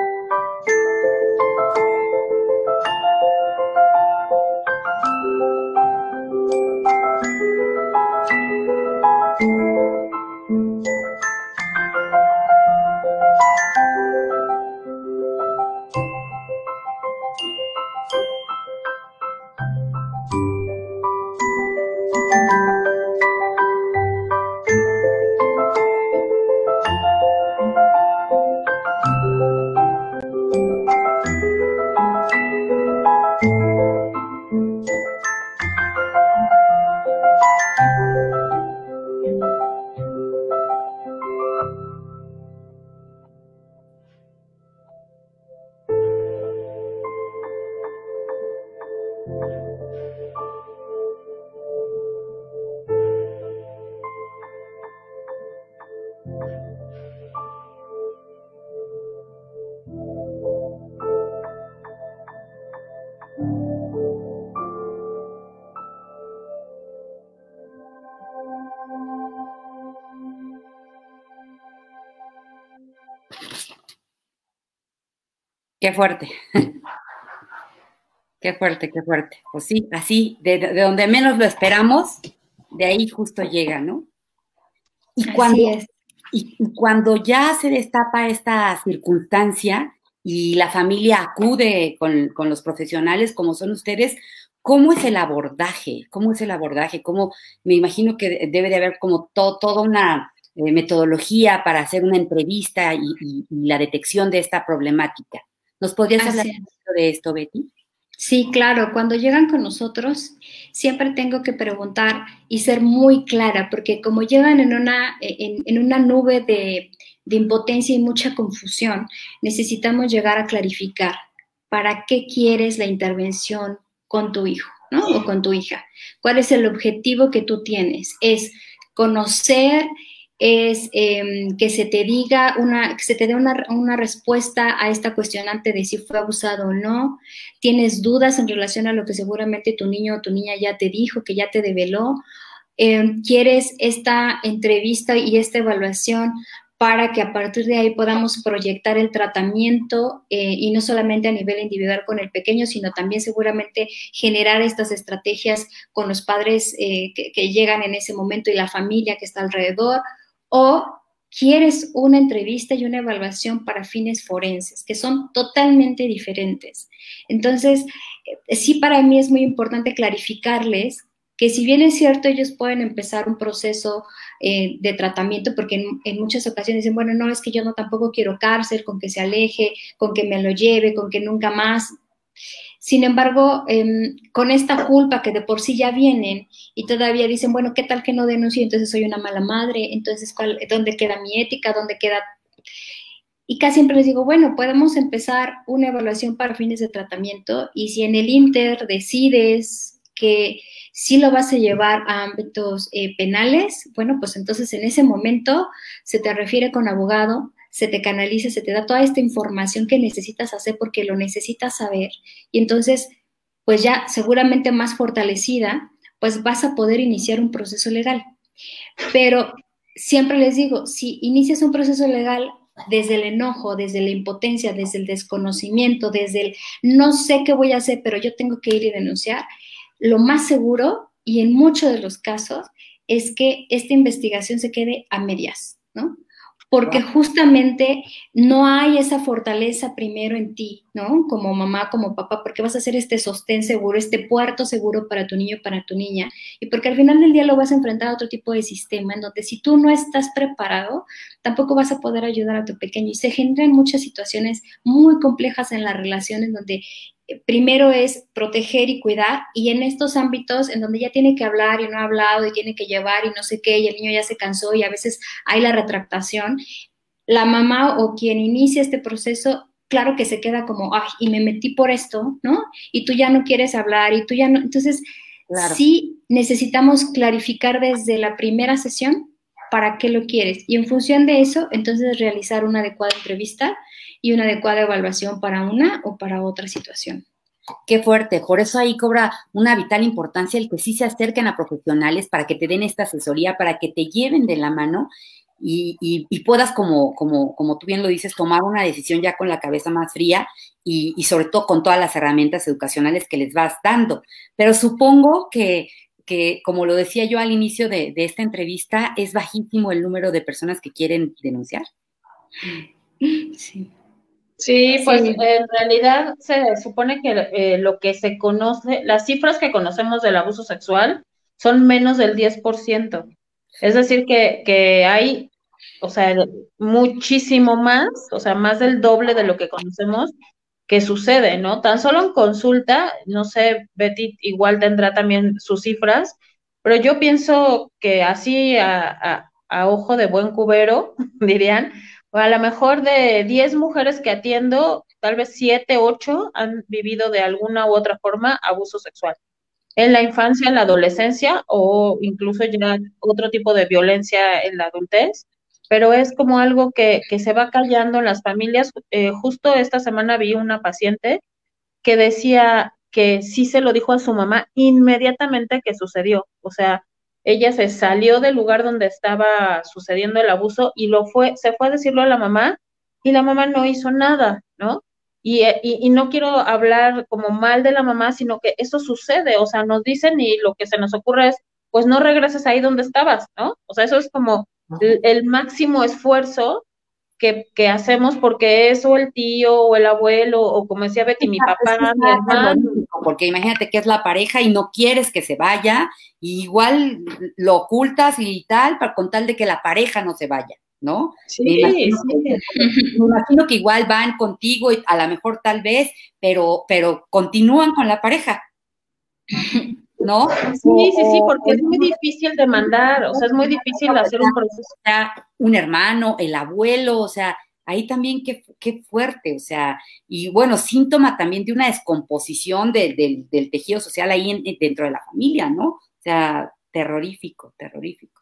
Qué fuerte. qué fuerte, qué fuerte. Pues sí, así, de, donde menos lo esperamos, de ahí justo llega, ¿no? Y cuando, y, cuando ya se destapa esta circunstancia y la familia acude con, los profesionales como son ustedes, ¿cómo es el abordaje? ¿Cómo es el abordaje? ¿Cómo, me imagino que debe de haber como toda una eh, metodología para hacer una entrevista y la detección de esta problemática? ¿Nos podrías hablar de esto, Betty? Sí, claro, cuando llegan con nosotros siempre tengo que preguntar y ser muy clara, porque como llegan en una, en, una nube de, de impotencia y mucha confusión, necesitamos llegar a clarificar para qué quieres la intervención con tu hijo, ¿no? O con tu hija. ¿Cuál es el objetivo que tú tienes? Es conocer es em, que se te diga una, que se te dé una, respuesta a esta cuestionante de si fue abusado o no. Tienes dudas en relación a lo que seguramente tu niño o tu niña ya te dijo, que ya te develó. Em, quieres esta entrevista y esta evaluación para que a partir de ahí podamos proyectar el tratamiento eh, y no solamente a nivel individual con el pequeño, sino también seguramente generar estas estrategias con los padres eh, que llegan en ese momento y la familia que está alrededor o quieres una entrevista y una evaluación para fines forenses, que son totalmente diferentes. Entonces, eh, sí para mí es muy importante clarificarles que si bien es cierto, ellos pueden empezar un proceso eh, de tratamiento, porque en, en, muchas ocasiones dicen, bueno, no, es que yo no tampoco quiero cárcel, con que se aleje, con que me lo lleve, con que nunca más. Sin embargo, em, con esta culpa que de por sí ya vienen y todavía dicen, bueno, ¿qué tal que no denuncio? Entonces soy una mala madre, entonces ¿dónde queda mi ética? ¿Dónde queda? Y casi siempre les digo, bueno, podemos empezar una evaluación para fines de tratamiento y si en el Inter decides que sí lo vas a llevar a ámbitos eh, penales, bueno, pues entonces en ese momento se te refiere con abogado, se te canaliza, se te da toda esta información que necesitas hacer porque lo necesitas saber. Y entonces, pues ya seguramente más fortalecida, pues vas a poder iniciar un proceso legal. Pero siempre les digo, si inicias un proceso legal desde el enojo, desde la impotencia, desde el desconocimiento, desde el no sé qué voy a hacer, pero yo tengo que ir y denunciar, lo más seguro, y en muchos de los casos, es que esta investigación se quede a medias, ¿no? Porque justamente no hay esa fortaleza primero en ti, ¿no? Como mamá, como papá, porque vas a hacer este sostén seguro, este puerto seguro para tu niño, para tu niña, y porque al final del día lo vas a enfrentar a otro tipo de sistema, en donde si tú no estás preparado, tampoco vas a poder ayudar a tu pequeño, y se generan muchas situaciones muy complejas en las relaciones donde primero es proteger y cuidar, y en estos ámbitos en donde ya tiene que hablar y no ha hablado y tiene que llevar y no sé qué, y el niño ya se cansó y a veces hay la retractación, la mamá o quien inicia este proceso, claro que se queda como, ay, y me metí por esto, ¿no? Y tú ya no quieres hablar y tú ya no, entonces sí necesitamos clarificar desde la primera sesión para qué lo quieres y en función de eso, entonces realizar una adecuada entrevista y una adecuada evaluación para una o para otra situación. Qué fuerte, por eso ahí cobra una vital importancia el que sí se acerquen a profesionales para que te den esta asesoría, para que te lleven de la mano y, puedas, como, como, como tú bien lo dices, tomar una decisión ya con la cabeza más fría y, sobre todo con todas las herramientas educacionales que les vas dando. Pero supongo que, que como lo decía yo al inicio de, de esta entrevista, es bajísimo el número de personas que quieren denunciar. Sí. Sí, pues en realidad se supone que eh, lo que se conoce, las cifras que conocemos del abuso sexual son menos del 10%. Es decir, que, que hay, o sea, muchísimo más, o sea, más del doble de lo que conocemos que sucede, ¿no? Tan solo en consulta, no sé, Betty igual tendrá también sus cifras, pero yo pienso que así a, ojo de buen cubero, dirían, a lo mejor de 10 mujeres que atiendo, tal vez 7, 8 han vivido de alguna u otra forma abuso sexual. En la infancia, en la adolescencia o incluso ya otro tipo de violencia en la adultez, pero es como algo que, que se va callando en las familias. Eh, justo esta semana vi una paciente que decía que sí se lo dijo a su mamá inmediatamente que sucedió. O sea, ella se salió del lugar donde estaba sucediendo el abuso y lo fue, se fue a decirlo a la mamá y la mamá no hizo nada, ¿no? Y, y, no quiero hablar como mal de la mamá, sino que eso sucede, o sea, nos dicen y lo que se nos ocurre es, pues no regreses ahí donde estabas, ¿no? O sea, eso es como el máximo esfuerzo que, hacemos porque es o el tío o el abuelo o como decía Betty, mi papá, mi hermano. Porque imagínate que es la pareja y no quieres que se vaya, y igual lo ocultas y tal, para, con tal de que la pareja no se vaya, ¿no? Sí, me imagino, sí. Que, me imagino que igual van contigo y a lo mejor tal vez, pero, pero continúan con la pareja. ¿No? Sí, sí, sí, porque es muy difícil demandar, o sea, es muy difícil hacer un proceso. Un hermano, el abuelo, o sea, ahí también qué, qué fuerte, o sea, y bueno, síntoma también de una descomposición del tejido social ahí dentro de la familia, ¿no? O sea, terrorífico, terrorífico.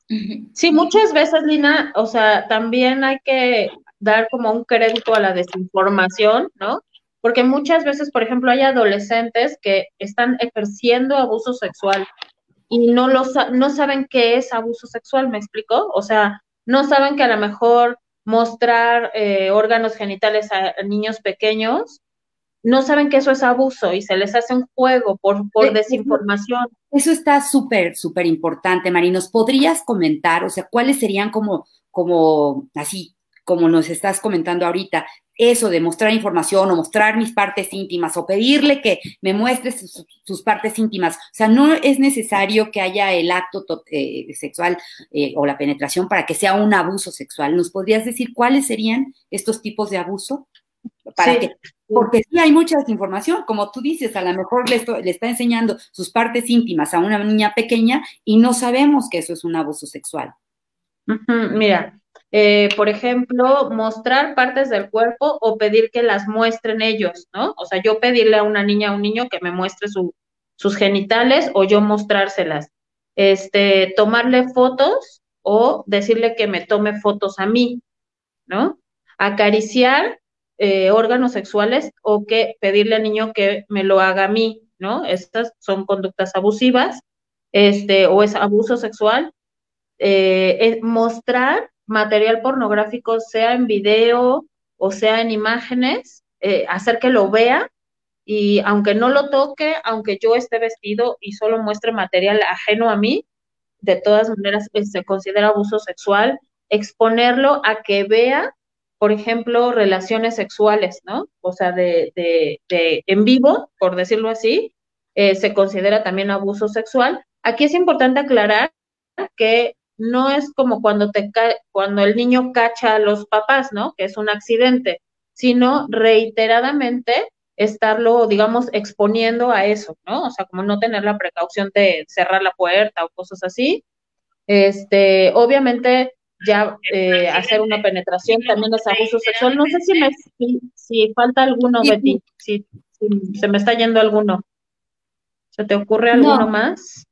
Sí, muchas veces, Lina, o sea, también hay que dar como un crédito a la desinformación, ¿no? Porque muchas veces, por ejemplo, hay adolescentes que están ejerciendo abuso sexual y no, lo, no saben qué es abuso sexual, ¿me explico? O sea, no saben que a lo mejor mostrar eh, órganos genitales a, niños pequeños, no saben que eso es abuso y se les hace un juego por, por desinformación. Eso está súper, súper importante, Mari. ¿Nos podrías comentar, o sea, cuáles serían como, como así, como nos estás comentando ahorita, eso de mostrar información o mostrar mis partes íntimas o pedirle que me muestre sus, partes íntimas. O sea, no es necesario que haya el acto eh, sexual eh, o la penetración para que sea un abuso sexual. ¿Nos podrías decir cuáles serían estos tipos de abuso? Para que, porque sí hay mucha desinformación, como tú dices, a lo mejor le, le está enseñando sus partes íntimas a una niña pequeña y no sabemos que eso es un abuso sexual. Mira, eh, por ejemplo, mostrar partes del cuerpo o pedir que las muestren ellos, ¿no? O sea, yo pedirle a una niña o un niño que me muestre sus genitales o yo mostrárselas. Este, tomarle fotos o decirle que me tome fotos a mí, ¿no? Acariciar eh, órganos sexuales o que pedirle al niño que me lo haga a mí, ¿no? Estas son conductas abusivas, este, o es abuso sexual. Eh, mostrar material pornográfico, sea en video o sea en imágenes, eh, hacer que lo vea y aunque no lo toque, aunque yo esté vestido y solo muestre material ajeno a mí, de todas maneras eh, se considera abuso sexual, exponerlo a que vea, por ejemplo, relaciones sexuales, ¿no? O sea, de, de, en vivo, por decirlo así, eh, se considera también abuso sexual. Aquí es importante aclarar que no es como cuando te cuando el niño cacha a los papás, ¿no? Que es un accidente, sino reiteradamente estarlo, digamos, exponiendo a eso, ¿no? O sea, como no tener la precaución de cerrar la puerta o cosas así. Este, obviamente, ya eh, hacer una penetración también es abuso sexual. No sé si, me, si, falta alguno, Betty, si, se me está yendo alguno. ¿Se te ocurre alguno más?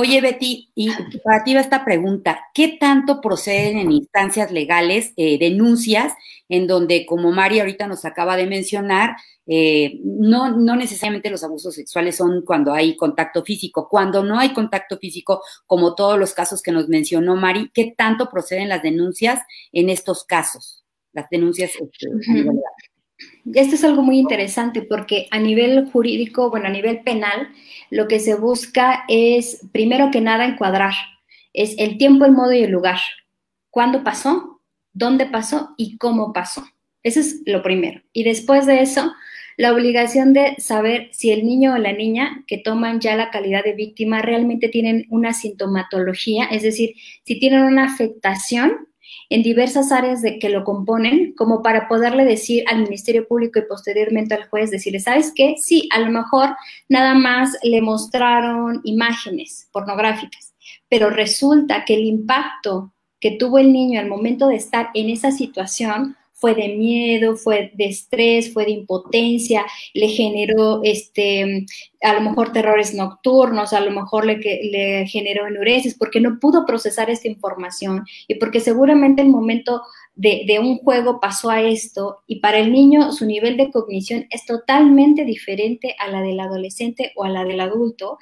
Oye, Betty, y para ti va esta pregunta, ¿qué tanto proceden en instancias legales eh, denuncias en donde, como Mari ahorita nos acaba de mencionar, eh, no, no necesariamente los abusos sexuales son cuando hay contacto físico, cuando no hay contacto físico, como todos los casos que nos mencionó Mari, ¿qué tanto proceden las denuncias en estos casos? Las denuncias este, esto es algo muy interesante porque a nivel jurídico, bueno, a nivel penal, lo que se busca es, primero que nada, encuadrar. Es el tiempo, el modo y el lugar. ¿Cuándo pasó? ¿Dónde pasó? ¿Y cómo pasó? Eso es lo primero. Y después de eso, la obligación de saber si el niño o la niña que toman ya la calidad de víctima realmente tienen una sintomatología, es decir, si tienen una afectación en diversas áreas de que lo componen, como para poderle decir al Ministerio Público y posteriormente al juez, decirle, ¿sabes qué? Sí, a lo mejor nada más le mostraron imágenes pornográficas, pero resulta que el impacto que tuvo el niño al momento de estar en esa situación fue de miedo, fue de estrés, fue de impotencia, le generó este, a lo mejor terrores nocturnos, a lo mejor le, le generó enuresis, porque no pudo procesar esta información y porque seguramente el momento de, de, un juego pasó a esto y para el niño su nivel de cognición es totalmente diferente a la del adolescente o a la del adulto,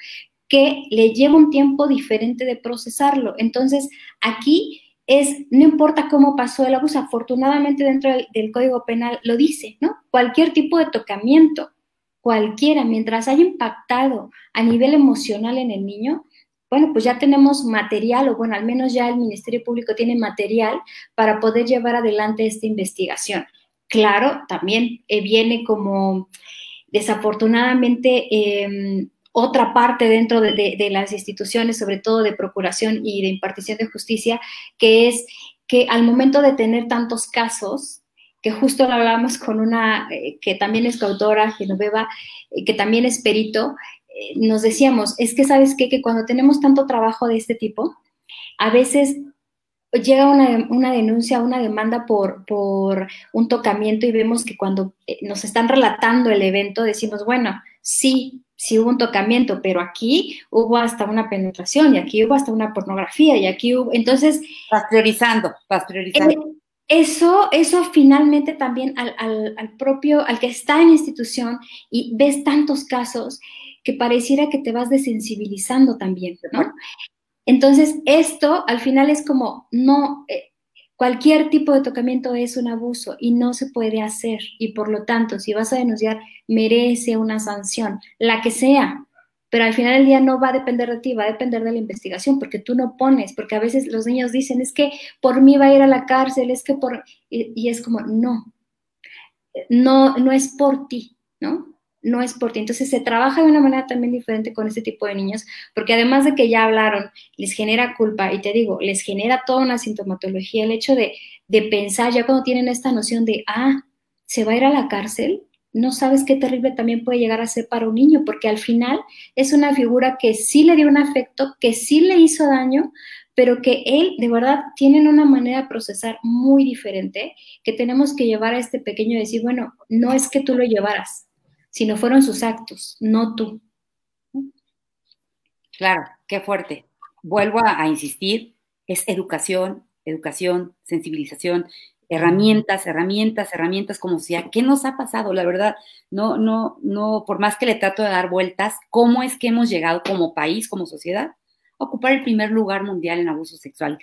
que le lleva un tiempo diferente de procesarlo. Entonces, aquí es, no importa cómo pasó el abuso, afortunadamente dentro del, Código Penal lo dice, ¿no? Cualquier tipo de tocamiento, cualquiera, mientras haya impactado a nivel emocional en el niño, bueno, pues ya tenemos material, o bueno, al menos ya el Ministerio Público tiene material para poder llevar adelante esta investigación. Claro, también eh, viene como desafortunadamente em, otra parte dentro de, las instituciones, sobre todo de procuración y de impartición de justicia, que es que al momento de tener tantos casos, que justo lo hablábamos con una eh, que también es coautora, Genoveva, eh, que también es perito, eh, nos decíamos, es que sabes qué, que cuando tenemos tanto trabajo de este tipo, a veces llega una, una, denuncia, una demanda por, por un tocamiento y vemos que cuando nos están relatando el evento decimos, bueno, sí, sí hubo un tocamiento, pero aquí hubo hasta una penetración y aquí hubo hasta una pornografía y aquí hubo, entonces... Vas priorizando, vas priorizando. Eh, eso, eso finalmente también al, al, propio, al que está en institución y ves tantos casos que pareciera que te vas desensibilizando también, ¿no? Entonces, esto al final es como, no, eh, Cualquier tipo de tocamiento es un abuso y no se puede hacer. Y por lo tanto, si vas a denunciar, merece una sanción, la que sea. Pero al final del día no va a depender de ti, va a depender de la investigación, porque tú no pones, porque a veces los niños dicen, es que por mí va a ir a la cárcel, es que por... Y, y es como, no, no, no es por ti, ¿no? No es por ti. Entonces se trabaja de una manera también diferente con este tipo de niños, porque además de que ya hablaron, les genera culpa, y te digo, les genera toda una sintomatología, el hecho de, de pensar ya cuando tienen esta noción de, ah, se va a ir a la cárcel, no sabes qué terrible también puede llegar a ser para un niño, porque al final es una figura que sí le dio un afecto, que sí le hizo daño, pero que él de verdad tiene una manera de procesar muy diferente, que tenemos que llevar a este pequeño y decir, bueno, no es que tú lo llevaras, sino fueron sus actos, no tú. Claro, qué fuerte. Vuelvo a, insistir, es educación, educación, sensibilización, herramientas, herramientas, herramientas como sea. ¿Qué nos ha pasado? La verdad, no, no, no, por más que le trato de dar vueltas, ¿cómo es que hemos llegado como país, como sociedad, a ocupar el primer lugar mundial en abuso sexual?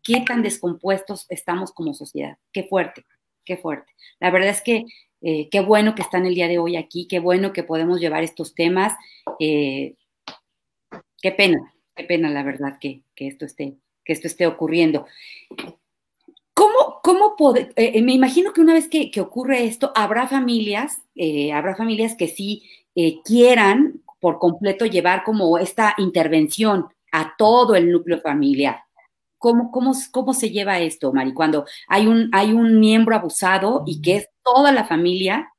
¿Qué tan descompuestos estamos como sociedad? Qué fuerte, qué fuerte. La verdad es que eh, qué bueno que están el día de hoy aquí, qué bueno que podemos llevar estos temas. Eh, qué pena, qué pena la verdad que, esto, esté, que esto esté ocurriendo. ¿Cómo, cómo eh, me imagino que una vez que, ocurre esto, habrá familias, habrá familias que sí quieran por completo llevar como esta intervención a todo el núcleo familiar. ¿Cómo, cómo, cómo se lleva esto, Mari? Cuando hay un, hay un miembro abusado y que es toda la familia,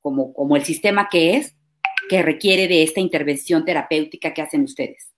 como, como el sistema que es, que requiere de esta intervención terapéutica que hacen ustedes.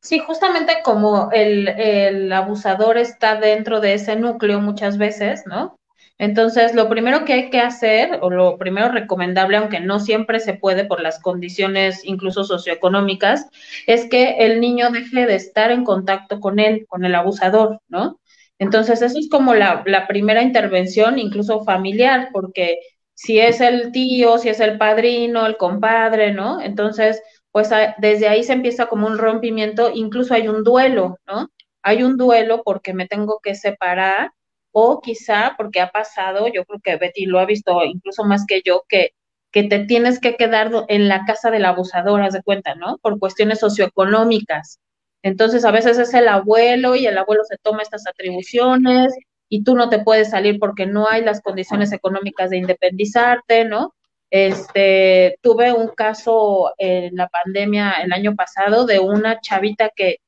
Sí, justamente como el, el, abusador está dentro de ese núcleo muchas veces, ¿no? Entonces, lo primero que hay que hacer, o lo primero recomendable, aunque no siempre se puede por las condiciones incluso socioeconómicas, es que el niño deje de estar en contacto con él, con el abusador, ¿no? Entonces, eso es como la, primera intervención, incluso familiar, porque si es el tío, si es el padrino, el compadre, ¿no? Entonces, pues desde ahí se empieza como un rompimiento, incluso hay un duelo, ¿no? Hay un duelo porque me tengo que separar o quizá porque ha pasado, yo creo que Betty lo ha visto incluso más que yo, que, que te tienes que quedar en la casa del abusador, haz de cuenta, ¿no? Por cuestiones socioeconómicas. Entonces, a veces es el abuelo y el abuelo se toma estas atribuciones y tú no te puedes salir porque no hay las condiciones económicas de independizarte, ¿no? Este, tuve un caso en la pandemia el año pasado de una chavita que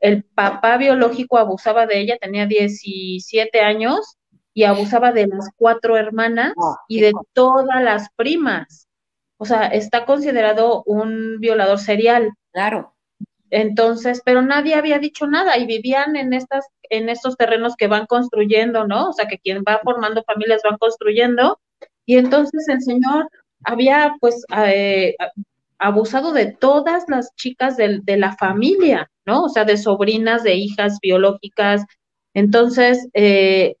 el papá biológico abusaba de ella, tenía 17 años y abusaba de las cuatro hermanas ah, y de todas las primas. O sea, está considerado un violador serial. Claro. Entonces, pero nadie había dicho nada y vivían en estas, en estos terrenos que van construyendo, ¿no? O sea, que quien va formando familias van construyendo. Y entonces el señor había, pues, eh, abusado de todas las chicas de, de, la familia, ¿no? O sea, de sobrinas, de hijas biológicas. Entonces, eh,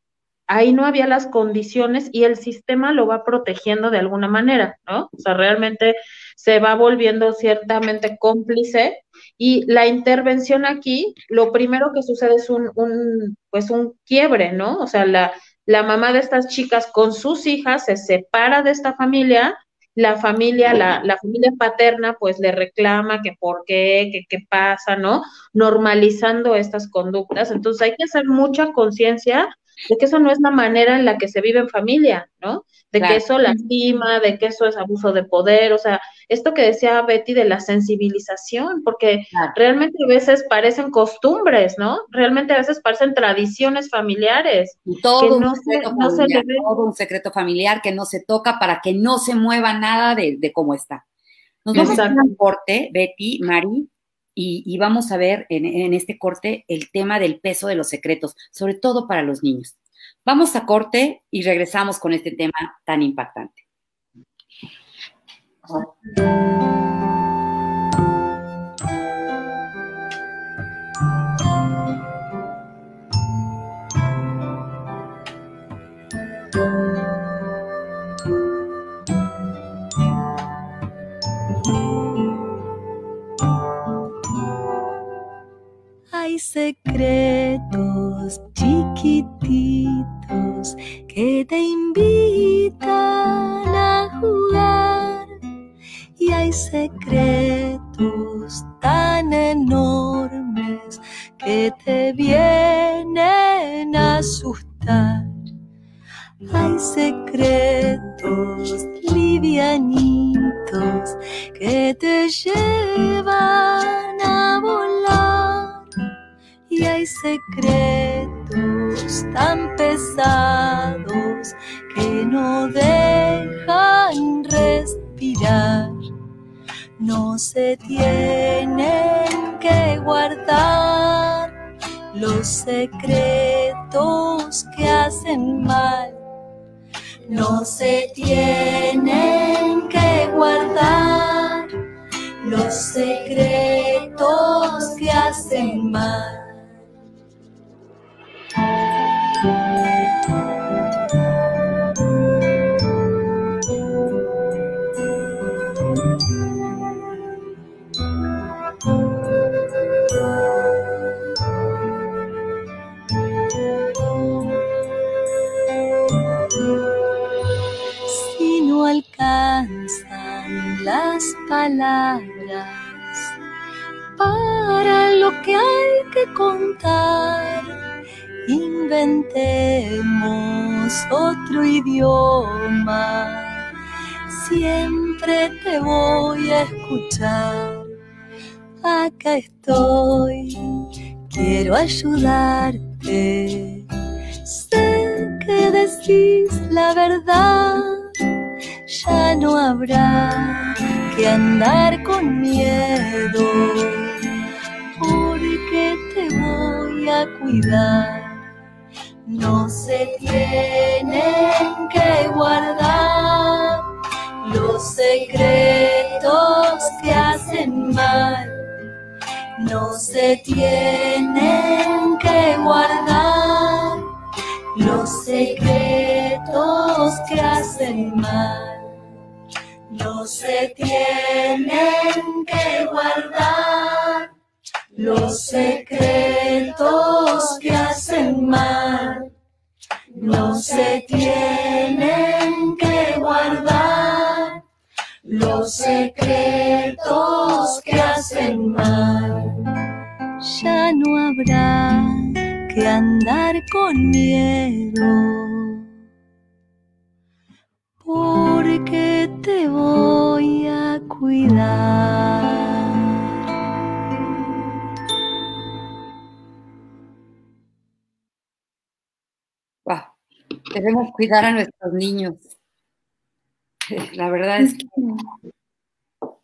ahí no había las condiciones y el sistema lo va protegiendo de alguna manera, ¿no? O sea, realmente se va volviendo ciertamente cómplice y la intervención aquí, lo primero que sucede es un, un pues un quiebre, ¿no? O sea, la, la mamá de estas chicas con sus hijas se separa de esta familia, la familia, la, la familia paterna, pues le reclama que por qué, que qué pasa, ¿no? Normalizando estas conductas. Entonces hay que hacer mucha conciencia de que eso no es la manera en la que se vive en familia, ¿no? De que eso lastima, de que eso es abuso de poder, o sea, esto que decía Betty de la sensibilización, porque realmente a veces parecen costumbres, ¿no? Realmente a veces parecen tradiciones familiares. Y todo, un, secreto familiar, todo un secreto familiar que no se toca para que no se mueva nada de, cómo está. Nos vamos a un corte, Betty, Mari, y, vamos a ver en, este corte el tema del peso de los secretos, sobre todo para los niños. Vamos a corte y regresamos con este tema tan impactante. Escuchar. Acá estoy, quiero ayudarte. Sé que decís la verdad. ya no habrá que andar con miedo, porque te voy a cuidar. No se tienen que guardar los secretos No se tienen que guardar los secretos que hacen mal. No se tienen que guardar los secretos que hacen mal. No se tienen los secretos que hacen mal. Ya no habrá que andar con miedo, porque te voy a cuidar. Wow. Debemos cuidar a nuestros niños. La verdad es que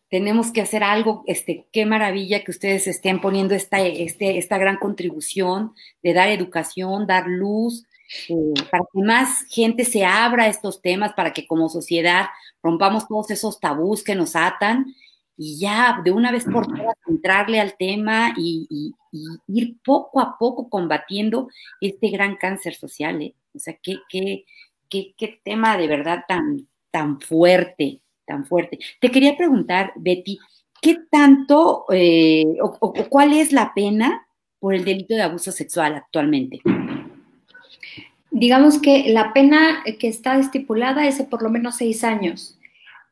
tenemos que hacer algo, este, qué maravilla que ustedes estén poniendo esta, este, esta gran contribución de dar educación, dar luz, eh, para que más gente se abra a estos temas, para que como sociedad rompamos todos esos tabús que nos atan y ya de una vez por todas entrarle al tema y, y, y ir poco a poco combatiendo este gran cáncer social. ¿eh? O sea, qué, qué, qué, qué tema de verdad tan, tan fuerte, tan fuerte. Te quería preguntar, Betty, ¿qué tanto eh, o, o, cuál es la pena por el delito de abuso sexual actualmente? Digamos que la pena que está estipulada es de por lo menos seis años,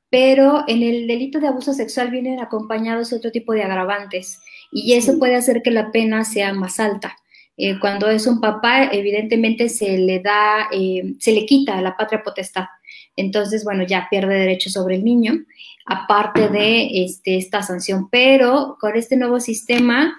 pero en el delito de abuso sexual vienen acompañados otro tipo de agravantes y eso puede hacer que la pena sea más alta. Eh, cuando es un papá, evidentemente se le da, eh, se le quita la patria potestad. Entonces, bueno, ya pierde derecho sobre el niño, aparte de este, esta sanción. Pero con este nuevo sistema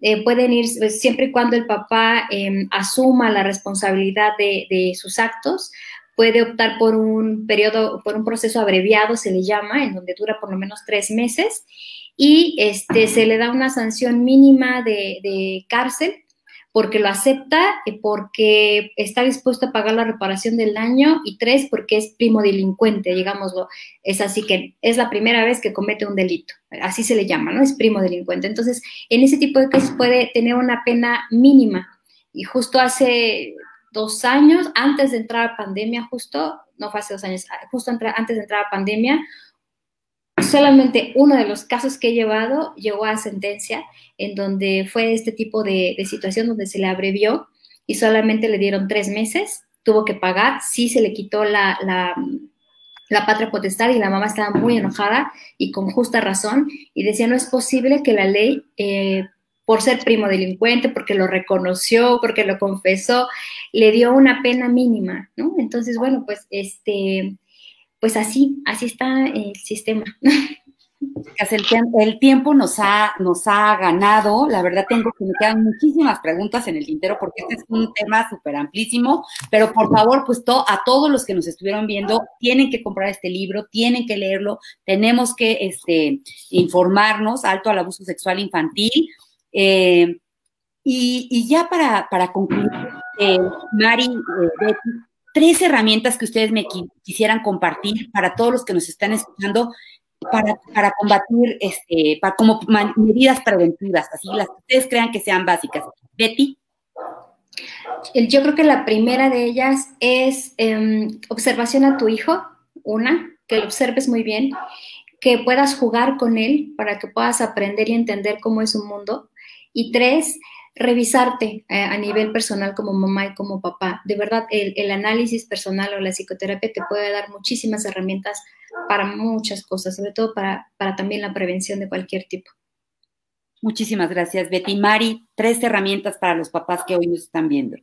eh, pueden ir, pues, siempre y cuando el papá eh, asuma la responsabilidad de, sus actos, puede optar por un periodo, por un proceso abreviado, se le llama, en donde dura por lo menos tres meses, y este, se le da una sanción mínima de cárcel porque lo acepta, porque está dispuesto a pagar la reparación del daño y tres, porque es primo delincuente, digámoslo. Es así que es la primera vez que comete un delito, así se le llama, ¿no? Es primo delincuente. Entonces, en ese tipo de casos puede tener una pena mínima. Y justo hace dos años, antes de entrar a pandemia, justo, no fue hace dos años, justo antes de entrar a pandemia, solamente uno de los casos que he llevado llegó a sentencia en donde fue este tipo de, situación donde se le abrevió y solamente le dieron tres meses, tuvo que pagar, sí se le quitó la, la, la patria potestad y la mamá estaba muy enojada y con justa razón y decía no es posible que la ley... Eh, por ser primo delincuente, porque lo reconoció, porque lo confesó, le dio una pena mínima, ¿no? Entonces, bueno, pues este, pues así, así está el sistema. El, tiempo nos ha, nos ha ganado. La verdad tengo que me quedan muchísimas preguntas en el tintero porque este es un tema súper amplísimo, pero por favor, pues to, a todos los que nos estuvieron viendo, tienen que comprar este libro, tienen que leerlo, tenemos que este, informarnos, alto al abuso sexual infantil. Eh, y, y, ya para, para concluir, eh, Mari, eh, tres herramientas que ustedes me quisieran compartir para todos los que nos están escuchando para, para combatir, este, para, como medidas preventivas, así las que ustedes crean que sean básicas. Betty. Yo creo que la primera de ellas es eh, observación a tu hijo, una, que lo observes muy bien, que puedas jugar con él para que puedas aprender y entender cómo es un mundo. Y tres, revisarte eh, a nivel personal como mamá y como papá. De verdad, el, el, análisis personal o la psicoterapia te puede dar muchísimas herramientas para muchas cosas, sobre todo para, para también la prevención de cualquier tipo. Muchísimas gracias, Betty. Mari, tres herramientas para los papás que hoy nos están viendo.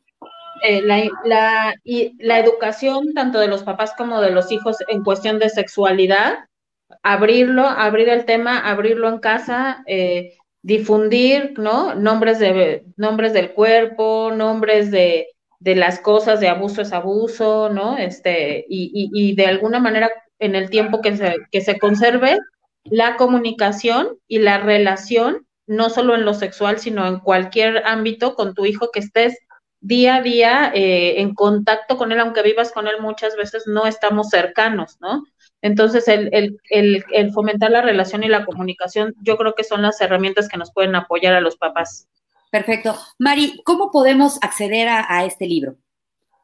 Eh, la, la, y la educación tanto de los papás como de los hijos en cuestión de sexualidad, abrirlo, abrir el tema, abrirlo en casa, eh, difundir, ¿no? Nombres, de, nombres del cuerpo, nombres de, de las cosas, de abuso es abuso, ¿no? Este, y, y, y, de alguna manera en el tiempo que se, que se conserve la comunicación y la relación, no solo en lo sexual, sino en cualquier ámbito con tu hijo que estés día a día eh, en contacto con él, aunque vivas con él muchas veces, no estamos cercanos, ¿no? Entonces, el, el, el, el, fomentar la relación y la comunicación, yo creo que son las herramientas que nos pueden apoyar a los papás. Perfecto. Mari, ¿cómo podemos acceder a, a este libro?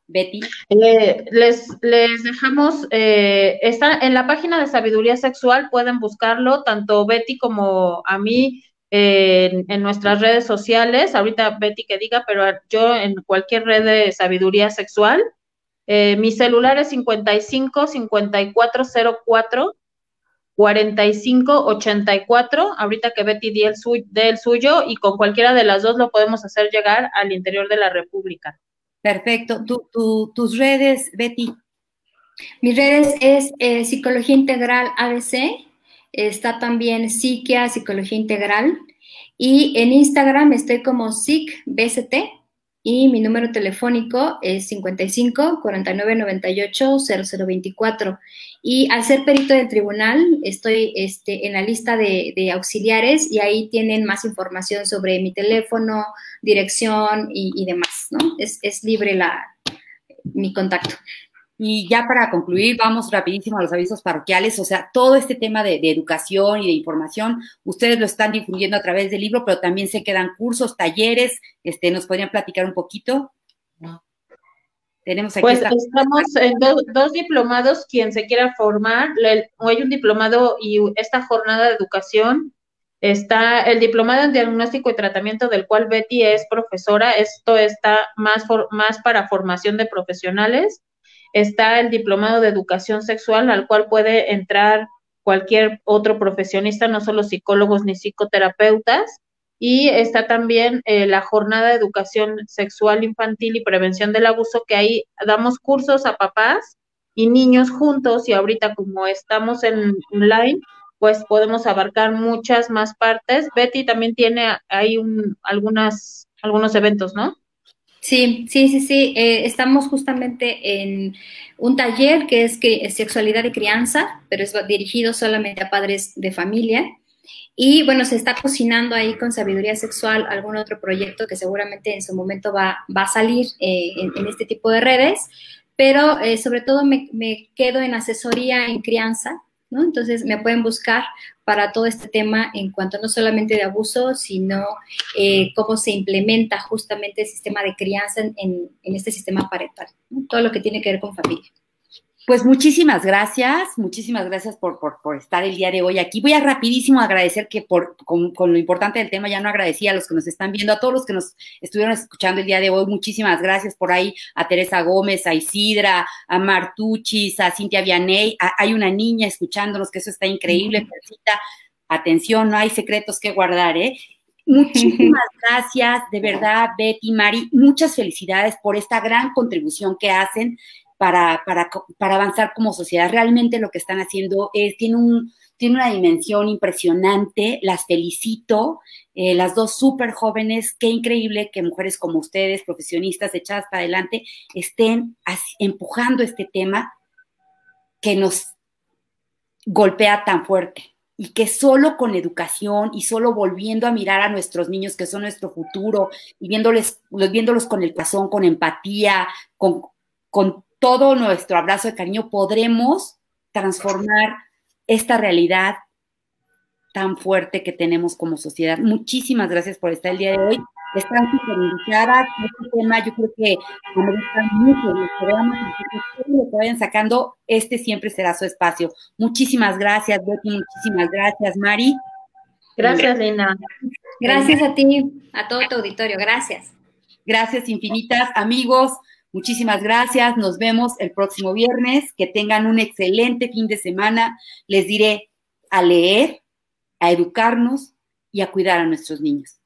Betty. Eh, les, les dejamos, eh, está en la página de Sabiduría Sexual, pueden buscarlo, tanto Betty como a mí en, en, nuestras redes sociales. Ahorita Betty que diga, pero yo en cualquier red de Sabiduría Sexual. Eh, mi celular es 55 5404 45 84. Ahorita que Betty di el, suyo, el suyo y con cualquiera de las dos lo podemos hacer llegar al interior de la República. Perfecto. ¿Tu, tu, tus redes, Betty? Mis redes es eh, Psicología Integral ABC. Está también Psiquia, Psicología Integral. Y en Instagram estoy como SICBST y mi número telefónico es 55 49 98 0024. Y al ser perito del tribunal, estoy este, en la lista de, de, auxiliares y ahí tienen más información sobre mi teléfono, dirección y, y demás, ¿no? Es, es libre la, mi contacto. Y ya para concluir, vamos rapidísimo a los avisos parroquiales, o sea, todo este tema de, de, educación y de información, ustedes lo están difundiendo a través del libro, pero también se quedan cursos, talleres, este, ¿nos podrían platicar un poquito? Tenemos aquí pues esta... estamos en do, dos diplomados, quien se quiera formar, hay un diplomado y esta jornada de educación, está el diplomado en diagnóstico y tratamiento del cual Betty es profesora, esto está más, for, más para formación de profesionales, está el diplomado de educación sexual al cual puede entrar cualquier otro profesionista, no solo psicólogos ni psicoterapeutas. Y está también eh, la jornada de educación sexual infantil y prevención del abuso, que ahí damos cursos a papás y niños juntos y ahorita como estamos en online, pues podemos abarcar muchas más partes. Betty también tiene ahí un, algunas, algunos eventos, ¿no? Sí, sí, sí, sí. Eh, estamos justamente en un taller que es que es sexualidad de crianza, pero es dirigido solamente a padres de familia. Y bueno, se está cocinando ahí con sabiduría sexual algún otro proyecto que seguramente en su momento va, va a salir eh, en, en, este tipo de redes, pero eh, sobre todo me, me, quedo en asesoría en crianza, ¿no? Entonces me pueden buscar para todo este tema en cuanto no solamente de abuso, sino eh, cómo se implementa justamente el sistema de crianza en, en, en este sistema parental, ¿no? todo lo que tiene que ver con familia. Pues muchísimas gracias, muchísimas gracias por, por, por, estar el día de hoy aquí. Voy a rapidísimo agradecer que por, con, con, lo importante del tema ya no agradecí a los que nos están viendo, a todos los que nos estuvieron escuchando el día de hoy. Muchísimas gracias por ahí a Teresa Gómez, a Isidra, a Martuchis, a Cintia Vianey. A, hay una niña escuchándonos, que eso está increíble. Persita, atención, no hay secretos que guardar, ¿eh? Muchísimas gracias, de verdad, Betty, Mari, muchas felicidades por esta gran contribución que hacen para, para, para, avanzar como sociedad. Realmente lo que están haciendo es, tiene, un, tiene una dimensión impresionante, las felicito, eh, las dos súper jóvenes, qué increíble que mujeres como ustedes, profesionistas echadas para adelante, estén empujando este tema que nos golpea tan fuerte y que solo con educación y solo volviendo a mirar a nuestros niños que son nuestro futuro y viéndoles, viéndolos con el corazón, con empatía, con todo nuestro abrazo de cariño podremos transformar esta realidad tan fuerte que tenemos como sociedad. Muchísimas gracias por estar el día de hoy. Están súper invitadas. Este tema yo creo que me gusta mucho. Los veamos lo que vayan sacando, este siempre será su espacio. Muchísimas gracias, Betty. Muchísimas gracias, Mari. Gracias, Lina. Gracias a ti, a todo tu auditorio. Gracias. Gracias infinitas, amigos. Muchísimas gracias. Nos vemos el próximo viernes. Que tengan un excelente fin de semana. Les diré a leer, a educarnos y a cuidar a nuestros niños.